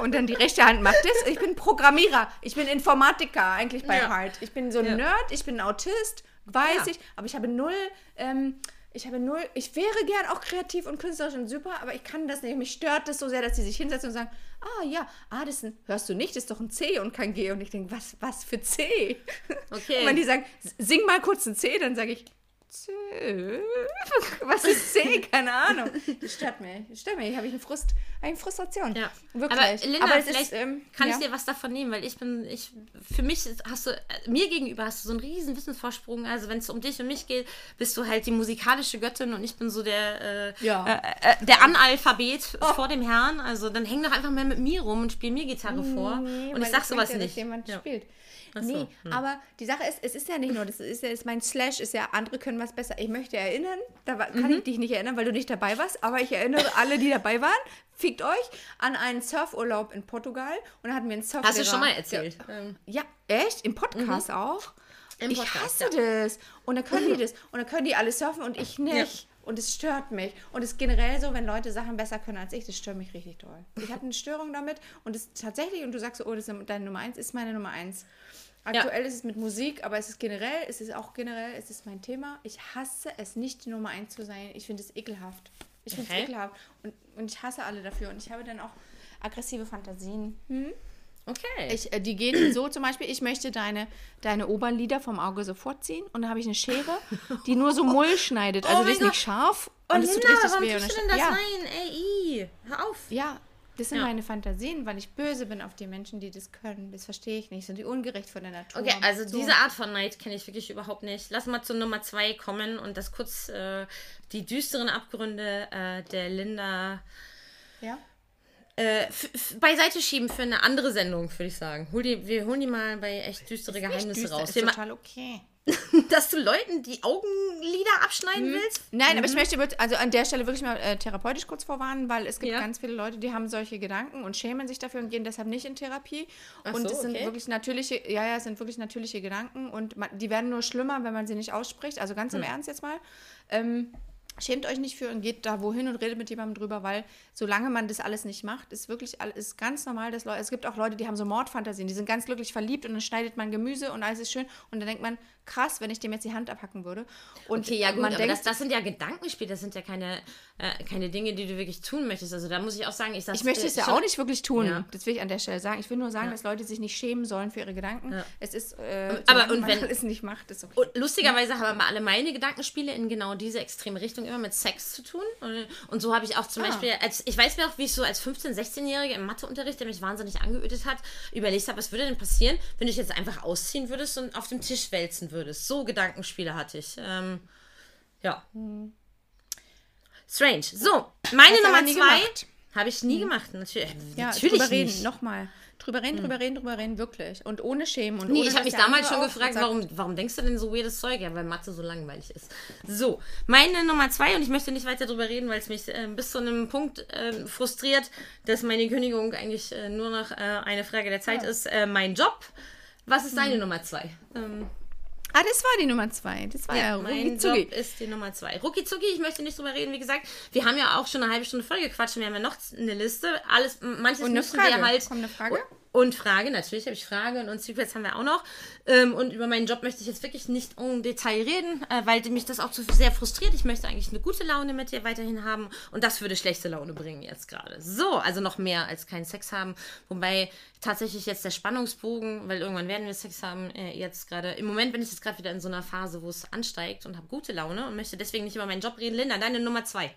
Und dann die rechte Hand macht das. Ich bin Programmierer. Ich bin Informatiker eigentlich bei Ja. Heart. Ich bin so ein Ja. Nerd. Ich bin ein Autist. Weiß Ja. ich. Aber ich habe null... Ähm, ich habe null, ich wäre gern auch kreativ und künstlerisch und super, aber ich kann das nicht. Mich stört das so sehr, dass sie sich hinsetzen und sagen, ah ja, ah, das ist ein, hörst du nicht, das ist doch ein C und kein G. Und ich denke, was, was für C? Okay. Und wenn die sagen, sing mal kurz ein C, dann sage ich. Was ist C? Keine Ahnung. Das stört mich. Das stört mich. Habe ich eine, Frust, eine Frustration. Ja. Wirklich. Aber Linda, Aber vielleicht ist, ähm, kann ja. ich dir was davon nehmen, weil ich bin, ich, für mich hast du, äh, mir gegenüber hast du so einen riesen Wissensvorsprung. Also wenn es um dich und mich geht, bist du halt die musikalische Göttin und ich bin so der, äh, Ja. Oh. äh, äh, der Analphabet vor dem Herrn. Also dann häng doch einfach mal mit mir rum und spiel mir Gitarre vor. Nee, und ich sag sowas ja, nicht. jemand Ja. spielt. Ach so, Nee, hm. aber die Sache ist, es ist ja nicht nur, das ist ja ist mein Slash, ist ja, andere können was besser. Ich möchte erinnern, da war, Mhm. kann ich dich nicht erinnern, weil du nicht dabei warst, aber ich erinnere alle, die dabei waren, fickt euch, an einen Surfurlaub in Portugal und da hatten wir einen Surflehrer. Hast du schon mal erzählt? Ähm, Ja, echt? Im Podcast auch? Im ich Podcast, hasse das. Und dann können die das. Und dann können die alle surfen und ich nicht. Und es stört mich. Und es ist generell so, wenn Leute Sachen besser können als ich, das stört mich richtig doll. Ich habe eine Störung damit und es tatsächlich, und du sagst so, oh, das ist deine Nummer eins, ist meine Nummer eins. Aktuell ist es mit Musik, aber es ist generell, es ist auch generell, es ist mein Thema. Ich hasse es nicht, die Nummer eins zu sein. Ich finde es ekelhaft. Ich finde es Okay. ekelhaft. Und, und ich hasse alle dafür. Und ich habe dann auch aggressive Fantasien. Hm? Okay. Ich, äh, die gehen so zum Beispiel, ich möchte deine, deine Oberlider vom Auge sofort ziehen und dann habe ich eine Schere, die nur so Mull schneidet. Also Oh die ist mein nicht scharf oh und es Linda, tut richtig warum weh. Und dann- denn das ja, rein? Ey, i, hör auf. ja, Das sind Ja. meine Fantasien, weil ich böse bin auf die Menschen, die das können. Das verstehe ich nicht. Sind die ungerecht vor der Natur? Okay, also So. diese Art von Neid kenne ich wirklich überhaupt nicht. Lass mal zu Nummer zwei kommen und das kurz äh, die düsteren Abgründe äh, der Linda Ja? äh, beiseite schieben für eine andere Sendung, würde ich sagen. Hol die, wir holen die mal bei echt düstere Geheimnisse Düster, raus. Ist Wir total okay. dass du Leuten die Augenlider abschneiden willst? Nein, aber ich möchte über- also an der Stelle wirklich mal äh, therapeutisch kurz vorwarnen, weil es gibt Ja. ganz viele Leute, die haben solche Gedanken und schämen sich dafür und gehen deshalb nicht in Therapie. Ach und so, es sind okay. wirklich natürliche, ja, ja, es sind wirklich natürliche Gedanken und man, die werden nur schlimmer, wenn man sie nicht ausspricht. Also ganz im Hm. Ernst jetzt mal. Ähm, Schämt euch nicht für und geht da wohin und redet mit jemandem drüber, weil solange man das alles nicht macht, ist wirklich alles ist ganz normal, dass Leute, es gibt auch Leute, die haben so Mordfantasien, die sind ganz glücklich verliebt und dann schneidet man Gemüse und alles ist schön und dann denkt man, krass, wenn ich dem jetzt die Hand abhacken würde. Und Okay, ja gut, man aber denkt, das, das sind ja Gedankenspiele, das sind ja keine, äh, keine Dinge, die du wirklich tun möchtest. Also da muss ich auch sagen, ich sag's, Ich möchte es ja schon- auch nicht wirklich tun. Ja. Das will ich an der Stelle sagen. Ich will nur sagen, Ja. dass Leute sich nicht schämen sollen für ihre Gedanken. Ja. Es ist, äh, Aber und man wenn- es nicht macht, ist okay. Und lustigerweise haben aber alle meine Gedankenspiele in genau diese extreme Richtung immer mit Sex zu tun. Und, und so habe ich auch zum Ah. Beispiel, als, ich weiß mir auch, wie ich so als 15-, 16-Jährige im Matheunterricht, der mich wahnsinnig angeödet hat, überlegt habe, was würde denn passieren, wenn du dich jetzt einfach ausziehen würdest und auf dem Tisch wälzen würdest. So Gedankenspiele hatte ich. Ähm, ja. Strange. So, meine Nummer zwei habe ich nie gemacht. Natürlich, ja, natürlich nicht. nochmal. Drüber reden, drüber reden, drüber reden, wirklich. Und ohne Schämen. Und Nee, ohne, ich habe mich damals schon gefragt, sagt, warum, warum denkst du denn so weirdes Zeug? Ja, weil Mathe so langweilig ist. So, meine Nummer zwei, und ich möchte nicht weiter drüber reden, weil es mich äh, bis zu einem Punkt äh, frustriert, dass meine Kündigung eigentlich äh, nur noch äh, eine Frage der Zeit ist. Äh, mein Job. Was ist deine Nummer zwei? Ähm, Ah, das war die Nummer zwei. Das war ja, mein rucki Job ist die Nummer zwei. Rucki Zucki, ich möchte nicht drüber reden. Wie gesagt, wir haben ja auch schon eine halbe Stunde voll gequatscht und wir haben ja noch eine Liste. Alles, manches Und eine müssen Frage. wir halt. Kommt eine Frage? Und Frage, natürlich habe ich Frage und Secrets haben wir auch noch. Ähm, und über meinen Job möchte ich jetzt wirklich nicht im Detail reden, äh, weil mich das auch zu sehr frustriert. Ich möchte eigentlich eine gute Laune mit dir weiterhin haben und das würde schlechte Laune bringen jetzt gerade. So, also noch mehr als keinen Sex haben. Wobei tatsächlich jetzt der Spannungsbogen, weil irgendwann werden wir Sex haben, äh, jetzt gerade, im Moment bin ich jetzt gerade wieder in so einer Phase, wo es ansteigt und habe gute Laune und möchte deswegen nicht über meinen Job reden. Linda, deine Nummer zwei.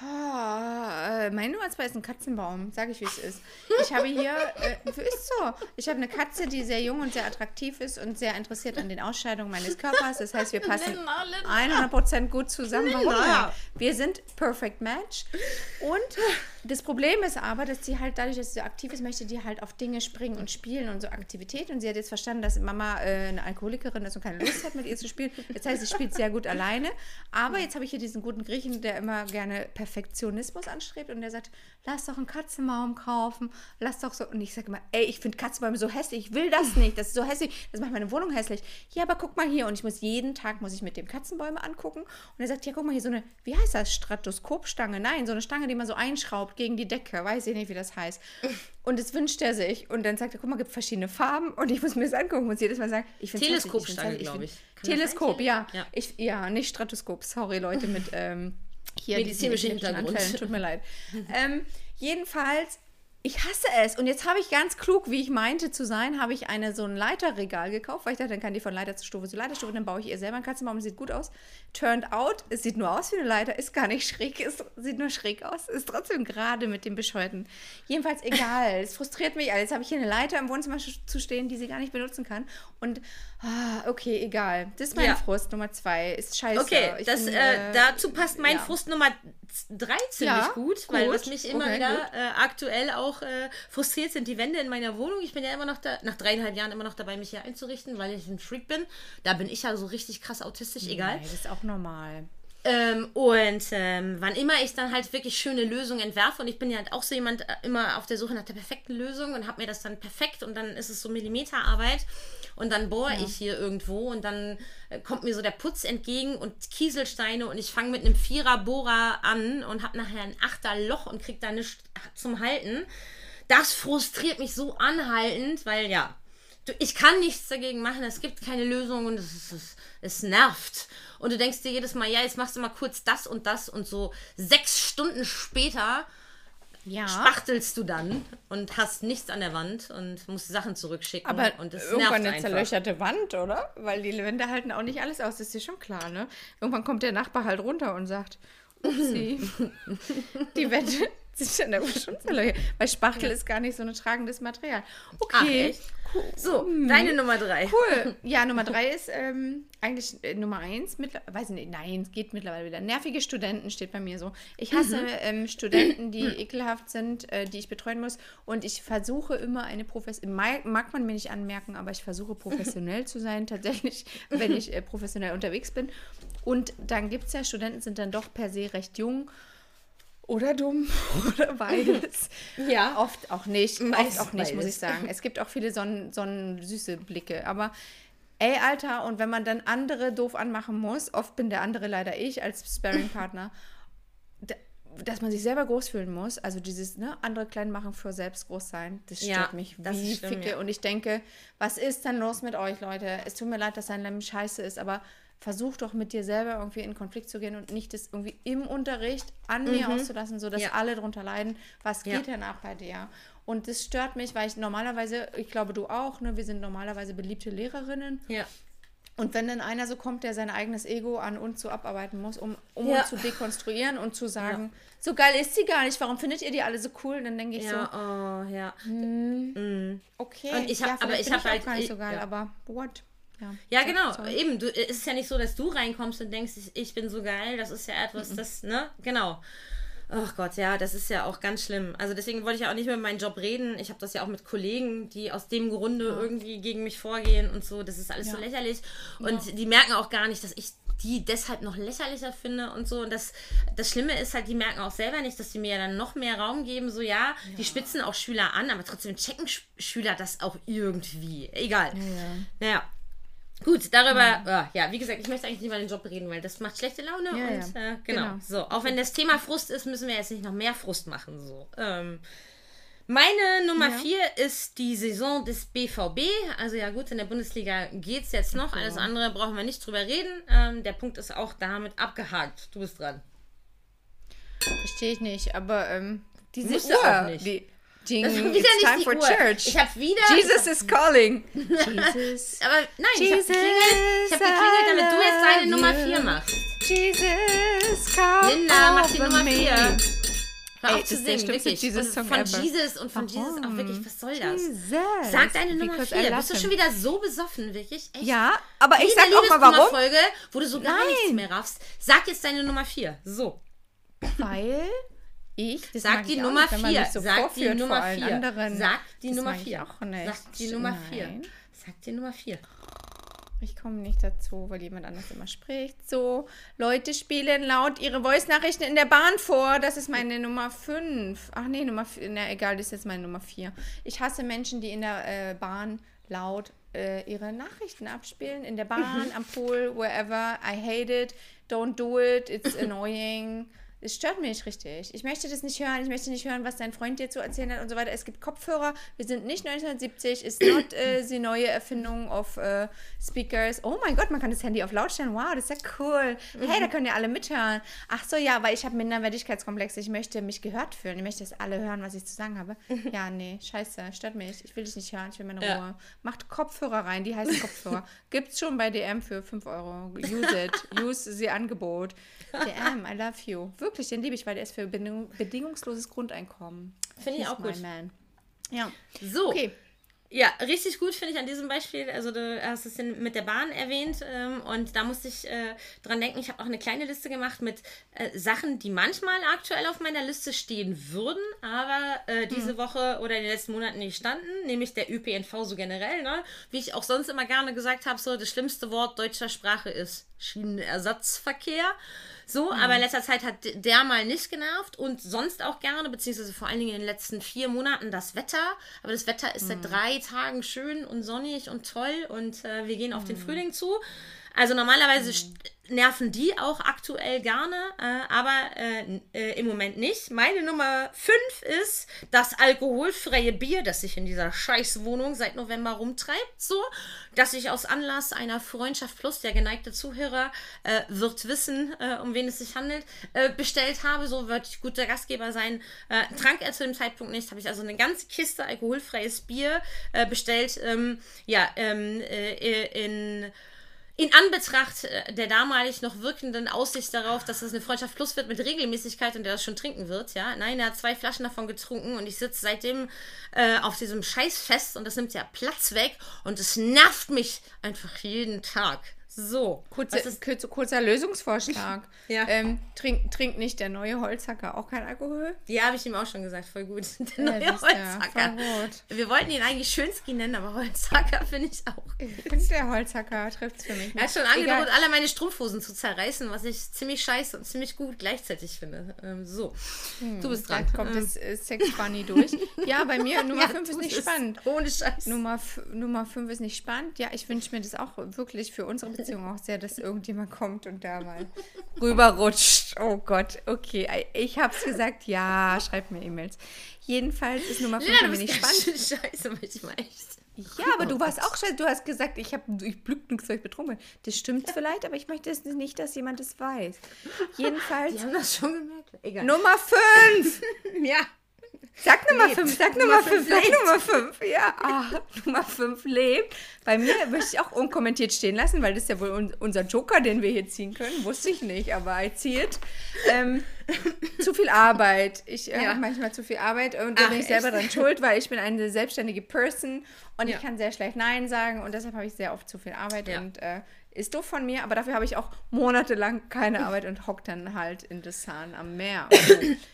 Meine Nummer zwei ist ein Katzenbaum, sage ich, wie es ist. Ich habe hier, äh, ist so, ich habe eine Katze, die sehr jung und sehr attraktiv ist und sehr interessiert an den Ausscheidungen meines Körpers. Das heißt, wir passen Linda, Linda. 100% gut zusammen. Warum? Wir sind Perfect Match. Und das Problem ist aber, dass sie halt dadurch, dass sie so aktiv ist, möchte die halt auf Dinge springen und spielen und so Aktivität. Und sie hat jetzt verstanden, dass Mama äh, eine Alkoholikerin ist und keine Lust hat, mit ihr zu spielen. Das heißt, sie spielt sehr gut alleine. Aber jetzt habe ich hier diesen guten Griechen, der immer gerne Perfektionismus anstrebt und der sagt, lass doch einen Katzenbaum kaufen, lass doch so. Und ich sage immer, ey, ich finde Katzenbäume so hässlich, ich will das nicht, das ist so hässlich, das macht meine Wohnung hässlich. Ja, aber guck mal hier. Und ich muss jeden Tag, muss ich mit dem Katzenbäume angucken. Und er sagt, ja, guck mal hier, so eine, wie heißt das, Stratoskopstange? Nein, so eine Stange, die man so einschraubt gegen die Decke, weiß ich nicht, wie das heißt. Und das wünscht er sich. Und dann sagt er, guck mal, gibt verschiedene Farben. Und ich muss mir das angucken und jedes Mal sagen, ich finde Teleskopstange, glaub ich. Sein? Teleskop, ja. Ja. Ich, ja, nicht Strotoskop. Sorry, Leute mit ähm, hier epileptischen Hintergrund. Anfällen. Tut mir leid. ähm, jedenfalls, ich hasse es. Und jetzt habe ich ganz klug, wie ich meinte zu sein, habe ich eine so ein Leiterregal gekauft, weil ich dachte, dann kann die von Leiter zu Stufe zu Leiterstufe, dann baue ich ihr selber einen Katzenbaum, sieht gut aus. Turned out, es sieht nur aus wie eine Leiter, ist gar nicht schräg, ist, sieht nur schräg aus, ist trotzdem gerade mit dem Bescheuerten. Jedenfalls egal, es frustriert mich. Jetzt habe ich hier eine Leiter im Wohnzimmer zu stehen, die sie gar nicht benutzen kann. Und, ah, okay, egal. Das ist mein Ja. Frust Nummer zwei. Ist scheiße. Okay, das, bin, äh, äh, dazu passt mein ja. Frust Nummer 3 ziemlich Ja, gut, weil gut. was mich immer Okay, wieder äh, aktuell auch äh, frustriert sind die Wände in meiner Wohnung. Ich bin ja immer noch da, nach dreieinhalb Jahren immer noch dabei, mich hier einzurichten, weil ich ein Freak bin. Da bin ich ja so richtig krass autistisch, egal. Nee, das ist auch normal. Ähm, und ähm, wann immer ich dann halt wirklich schöne Lösungen entwerfe und ich bin ja halt auch so jemand äh, immer auf der Suche nach der perfekten Lösung und habe mir das dann perfekt und dann ist es so Millimeterarbeit und dann bohre ich hier irgendwo und dann äh, kommt mir so der Putz entgegen und Kieselsteine und ich fange mit einem Vierer-Bohrer an und habe nachher ein Achterloch und krieg da nichts zum Halten. Das frustriert mich so anhaltend, weil ja, ich kann nichts dagegen machen, es gibt keine Lösung und es, es, es nervt. Und du denkst dir jedes Mal, ja, jetzt machst du mal kurz das und das und so sechs Stunden später Ja. spachtelst du dann und hast nichts an der Wand und musst Sachen zurückschicken. Aber und es irgendwann eine einfach. zerlöcherte Wand, oder? Weil die Wände halten auch nicht alles aus, das ist dir schon klar, ne? Irgendwann kommt der Nachbar halt runter und sagt, upsie, die Wände sich an der Schunzerlöcher. Weil Spachtel ist gar nicht so ein tragendes Material. Okay. Ach? Cool. So, Mhm. deine Nummer drei. Cool. Ja, Nummer drei ist ähm, eigentlich äh, Nummer eins. Mittler weiß ich nicht, nein, es geht mittlerweile wieder. Nervige Studenten steht bei mir so. Ich hasse ähm, Studenten, die ekelhaft sind, äh, die ich betreuen muss. Und ich versuche immer eine Profession. Mag, mag man mir nicht anmerken, aber ich versuche professionell zu sein, tatsächlich, wenn ich äh, professionell unterwegs bin. Und dann gibt es ja, Studenten sind dann doch per se recht jung. Oder dumm oder beides. Ja. Oft auch nicht. Meist Oft auch nicht, muss beides. ich sagen. Es gibt auch viele sonnen, sonnensüße Blicke. Aber ey, Alter, und wenn man dann andere doof anmachen muss, oft bin der andere leider ich als Sparring-Partner, da- dass man sich selber groß fühlen muss, also dieses ne, andere klein machen für selbst groß sein, das stört Ja, mich das wie schlimm, Ficke. ja. Und ich denke, was ist dann los mit euch, Leute? Es tut mir leid, dass dein Leben scheiße ist, aber versuch doch mit dir selber irgendwie in Konflikt zu gehen und nicht das irgendwie im Unterricht an mir auszulassen, sodass Mhm. Ja. alle drunter leiden. Was Ja. geht denn ab bei dir? Und das stört mich, weil ich normalerweise, ich glaube du auch, ne, wir sind normalerweise beliebte Lehrerinnen. Ja. Und wenn dann einer so kommt, der sein eigenes Ego an uns so abarbeiten muss, um, um Ja. uns zu dekonstruieren und zu sagen, so geil ist sie gar nicht, warum findet ihr die alle so cool? Und dann denke ich Ja, oh, ja. so, okay, Und ich hab- aber ich bin hab auch halt- gar nicht ich- so geil, ja. aber what? Ja, Ja, So, genau. sorry. Eben, du, es ist ja nicht so, dass du reinkommst und denkst, ich, ich bin so geil. Das ist ja etwas, Mhm. das, ne? Genau. Ach Gott, ja, das ist ja auch ganz schlimm. Also deswegen wollte ich ja auch nicht mehr über meinen Job reden. Ich habe das ja auch mit Kollegen, die aus dem Grunde irgendwie gegen mich vorgehen und so. Das ist alles so Ja. lächerlich. Und die merken auch gar nicht, dass ich die deshalb noch lächerlicher finde und so. Und das, das Schlimme ist halt, die merken auch selber nicht, dass die mir ja dann noch mehr Raum geben. So, ja, die spitzen auch Schüler an, aber trotzdem checken Sch Schüler das auch irgendwie. Egal. Naja. Gut, darüber, ja. ja, wie gesagt, ich möchte eigentlich nicht über den Job reden, weil das macht schlechte Laune Ja, und ja. Äh, genau. Genau. So, auch wenn das Thema Frust ist, müssen wir jetzt nicht noch mehr Frust machen. So. Ähm, meine Nummer vier ist die Saison des BVB. Also ja gut, in der Bundesliga geht es jetzt noch. Alles andere brauchen wir nicht drüber reden. Ähm, der Punkt ist auch damit abgehakt. Du bist dran. Verstehe ich nicht, aber ähm, diese Musst Uhr, auch nicht. die Ding, Das ist wieder it's nicht time die for Uhr. church. Ich habe wieder... Jesus is calling. Jesus. aber nein, ich habe Jesus, geklingelt, ich hab geklingelt, damit du jetzt deine Nummer love vier you. machst. Jesus, come Linda, mach die Nummer me. vier. Hör Ey, auf das zu ist der singen, wirklich. Und von ever. Jesus und von Jesus auch wirklich, was soll das? Jesus. Sag deine Nummer Because I vier. love Bist du schon wieder so besoffen, wirklich? Echt? Ja, aber ich sag auch mal warum. Liebeskummer-Folge, wo du so gar Nein. nichts mehr raffst. Sag jetzt deine Nummer vier. So. Weil ich, das Sag die Nummer vier. so Sag die Nummer vor allen vier. anderen. Sag die Das Nummer vier. auch nicht. Sag die Nummer vier. Sag die Nummer vier. Ich komme nicht dazu, weil jemand anders immer spricht. So, Leute spielen laut ihre Voice-Nachrichten in der Bahn vor. Das ist meine Nummer 5. Ach nee, Nummer 4. Na egal, das ist jetzt meine Nummer 4. Ich hasse Menschen, die in der äh, Bahn laut äh, ihre Nachrichten abspielen. In der Bahn, am Pool, wherever. I hate it. Don't do it. It's annoying. Es stört mich richtig. Ich möchte das nicht hören. Ich möchte nicht hören, was dein Freund dir zu erzählen hat und so weiter. Es gibt Kopfhörer. Wir sind nicht 1970. Ist not äh, die neue Erfindung auf äh, Speakers. Oh mein Gott, man kann das Handy auf laut stellen. Wow, das ist ja cool. Hey, da können ja alle mithören. Ach so, ja, weil ich habe Minderwertigkeitskomplexe. Ich möchte mich gehört fühlen. Ich möchte, dass alle hören, was ich zu sagen habe. Ja, nee, scheiße. Stört mich. Ich will dich nicht hören. Ich will meine Ja. Ruhe. Macht Kopfhörer rein. Die heißen Kopfhörer. Gibt's schon bei DM für 5 Euro. Use it. Use sie Angebot. DM, I love you. Wirklich, den liebe ich, weil der ist für bedingung bedingungsloses Grundeinkommen. Finde ich auch gut. Man. Ja. So. Okay. Ja, richtig gut finde ich an diesem Beispiel. Also du hast es mit der Bahn erwähnt ähm, und da musste ich äh, dran denken. Ich habe auch eine kleine Liste gemacht mit äh, Sachen, die manchmal aktuell auf meiner Liste stehen würden, aber äh, diese Woche oder in den letzten Monaten nicht standen, nämlich der ÖPNV so generell. Ne? Wie ich auch sonst immer gerne gesagt habe, so das schlimmste Wort deutscher Sprache ist Schienenersatzverkehr. So, aber in letzter Zeit hat der mal nicht genervt und sonst auch gerne, beziehungsweise vor allen Dingen in den letzten vier Monaten das Wetter. Aber das Wetter ist seit drei Tagen schön und sonnig und toll und äh, wir gehen auf den Frühling zu. Also normalerweise st- nerven die auch aktuell gerne, äh, aber äh, äh, im Moment nicht. Meine Nummer 5 ist das alkoholfreie Bier, das sich in dieser Scheißwohnung seit November rumtreibt. So, dass ich aus Anlass einer Freundschaft Plus, der geneigte Zuhörer äh, wird wissen, äh, um wen es sich handelt, äh, bestellt habe. So wird ich guter Gastgeber sein. Trank er zu dem Zeitpunkt nicht, habe ich also eine ganze Kiste alkoholfreies Bier bestellt. Ähm, ja, ähm, äh, in in Anbetracht äh, der damalig noch wirkenden Aussicht darauf, dass das eine Freundschaft plus wird mit Regelmäßigkeit und der das schon trinken wird, ja. Nein, er hat zwei Flaschen davon getrunken und ich sitze seitdem äh, auf diesem Scheißfest und das nimmt ja Platz weg und es nervt mich einfach jeden Tag. So, Kurze, ist, kurz, kurzer Lösungsvorschlag. Ja. ähm, trink, trinkt nicht der neue Holzhacker auch kein Alkohol? die habe ich ihm auch schon gesagt, voll gut. Der Ja, neue Holzhacker. gut. Wir wollten ihn eigentlich Schönski nennen, aber Holzhacker finde ich auch. Ich finde, der Holzhacker trifft es für mich. Er hat nicht. schon angedroht, alle meine Strumpfhosen zu zerreißen, was ich ziemlich scheiße und ziemlich gut gleichzeitig finde. Ähm, so, du bist dran. Dann kommt Ähm, das äh, Sex Bunny durch. Ja, bei mir Nummer ja, 5 ist nicht spannend. Ohne Scheiß. Nummer, Nummer 5 ist nicht spannend. Ja, ich wünsche mir das auch wirklich für unsere Beziehung auch sehr, dass irgendjemand kommt und da mal rüberrutscht. Oh Gott, okay. Ich hab's gesagt, ja, schreibt mir E-Mails. Jedenfalls ist Nummer 5 Ja, nicht spannend. scheiße manchmal echt. Ja, aber du warst auch scheiße. Du hast gesagt, ich, hab, ich blück nichts, weil ich betrunken bin. Das stimmt vielleicht, aber ich möchte es nicht, dass jemand das weiß. Jedenfalls Die haben das schon gemerkt. Egal. Nummer 5. Ja. Sag Nummer Lebt. 5, sag Nummer Nummer 5, fünf sag. Nummer 5. Ja, ah, Nummer 5 lebt. Bei mir möchte ich auch unkommentiert stehen lassen, weil das ist ja wohl un unser Joker, den wir hier ziehen können. Wusste ich nicht, aber I see it. Ähm, zu viel Arbeit. Ich äh, Ja. habe manchmal zu viel Arbeit und da bin ich selber echt? dran schuld, weil ich bin eine selbstständige Person und Ja. ich kann sehr schlecht Nein sagen und deshalb habe ich sehr oft zu viel Arbeit Ja. und äh, ist doof von mir, aber dafür habe ich auch monatelang keine Arbeit und hock dann halt in sun am Meer.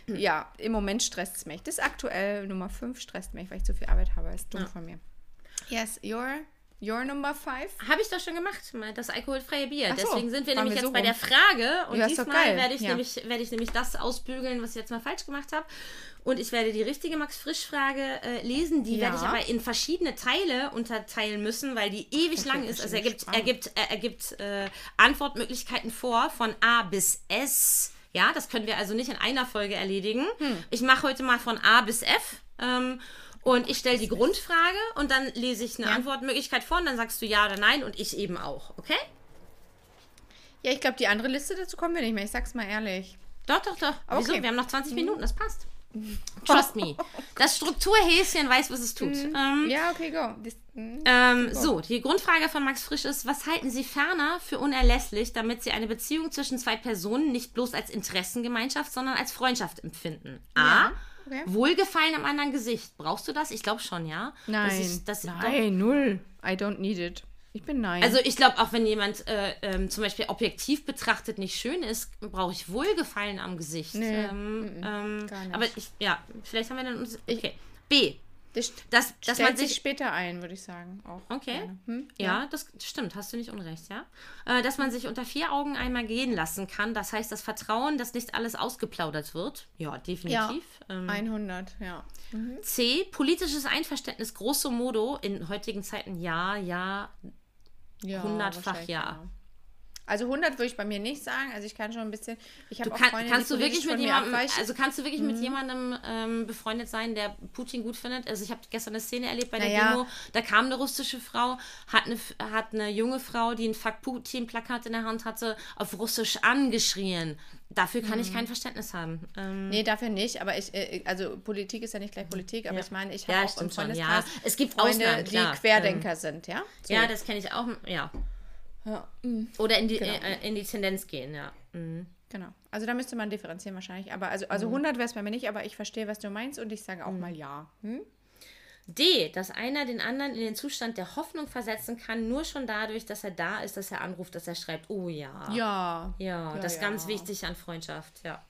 Und, ja, im Moment stresst es mich. Das ist aktuell Nummer 5 stresst mich, weil ich zu viel Arbeit habe. Ist dumm Ja. von mir. Yes, your, your number 5? Habe ich doch schon gemacht, das alkoholfreie Bier. So, Deswegen sind wir nämlich wir jetzt so bei der Frage. Und Ja, diesmal werde ich, Ja. nämlich, werde ich nämlich das ausbügeln, was ich jetzt mal falsch gemacht habe. Und ich werde die richtige Max-Frisch-Frage äh, lesen. Die Ja. werde ich aber in verschiedene Teile unterteilen müssen, weil die ewig lang ist. Also er gibt, er gibt, er gibt äh, Antwortmöglichkeiten vor von A bis S. Ja, das können wir also nicht in einer Folge erledigen. Hm. Ich mache heute mal von A bis F. Ähm, und ich stelle die Grundfrage und dann lese ich eine Antwortmöglichkeit vor und dann sagst du ja oder nein und ich eben auch, okay? Ja, ich glaube, die andere Liste dazu kommen wir nicht mehr. Ich sag's mal ehrlich. Doch, doch, doch. Wieso? Okay. Wir haben noch 20 Minuten, das passt. Trust me. Das Strukturhäschen weiß, was es tut. Ähm, Ja, okay, go. Das, mm. ähm, so, die Grundfrage von Max Frisch ist, was halten Sie ferner für unerlässlich, damit Sie eine Beziehung zwischen zwei Personen nicht bloß als Interessengemeinschaft, sondern als Freundschaft empfinden? A. Ja, okay. Wohlgefallen am anderen Gesicht. Brauchst du das? Ich glaube schon, ja. Nein, Das ist, das, doch. nein, null. I don't need it. Ich bin nein. Also ich glaube, auch wenn jemand äh, ähm, zum Beispiel objektiv betrachtet nicht schön ist, brauche ich Wohlgefallen am Gesicht. Nee, ähm, ähm, gar nicht. aber ich, ja, vielleicht haben wir dann uns. Okay. B. das Das, dass stellt man sich später ein, würde ich sagen. Auch Okay. Hm? Ja, das stimmt, hast du nicht unrecht, ja. Äh, dass man sich unter vier Augen einmal gehen lassen kann. Das heißt, das Vertrauen, dass nicht alles ausgeplaudert wird. Ja, definitiv. Ähm, 100, ja. C. Politisches Einverständnis, grosso modo, in heutigen Zeiten ja, ja, ja hundertfach ja. Also 100 würde ich bei mir nicht sagen. Also ich kann schon ein bisschen. Ich habe Du auch kann, Freunde, kannst die du wirklich mit jemandem, also kannst du wirklich mit Mhm. jemandem ähm, befreundet sein, der Putin gut findet? Also ich habe gestern eine Szene erlebt bei der Naja. Demo, da kam eine russische Frau, hat eine, hat eine junge Frau, die ein Fuck Putin Plakat in der Hand hatte, auf Russisch angeschrien. Dafür kann Mhm. ich kein Verständnis haben. Ähm, Nee, dafür nicht, aber ich, äh, also Politik ist ja nicht gleich Politik, aber Ja. ich meine, ich Ja, habe auch im stimmt schon, Freundeskreis ja. Es gibt Freunde, Ausnahmen, die. Querdenker sind, ja? So. Ja, das kenne ich auch, ja. Ja. mm, Oder in die, Genau. äh, in die Tendenz gehen, ja. Mhm. Genau. Also da müsste man differenzieren wahrscheinlich. Aber also, also 100 wäre es bei mir nicht, aber ich verstehe, was du meinst und ich sage auch mal ja. Hm? D, dass einer den anderen in den Zustand der Hoffnung versetzen kann, nur schon dadurch, dass er da ist, dass er anruft, dass er schreibt, oh ja. Ja. Ja, das ist ja. ganz wichtig an Freundschaft, ja.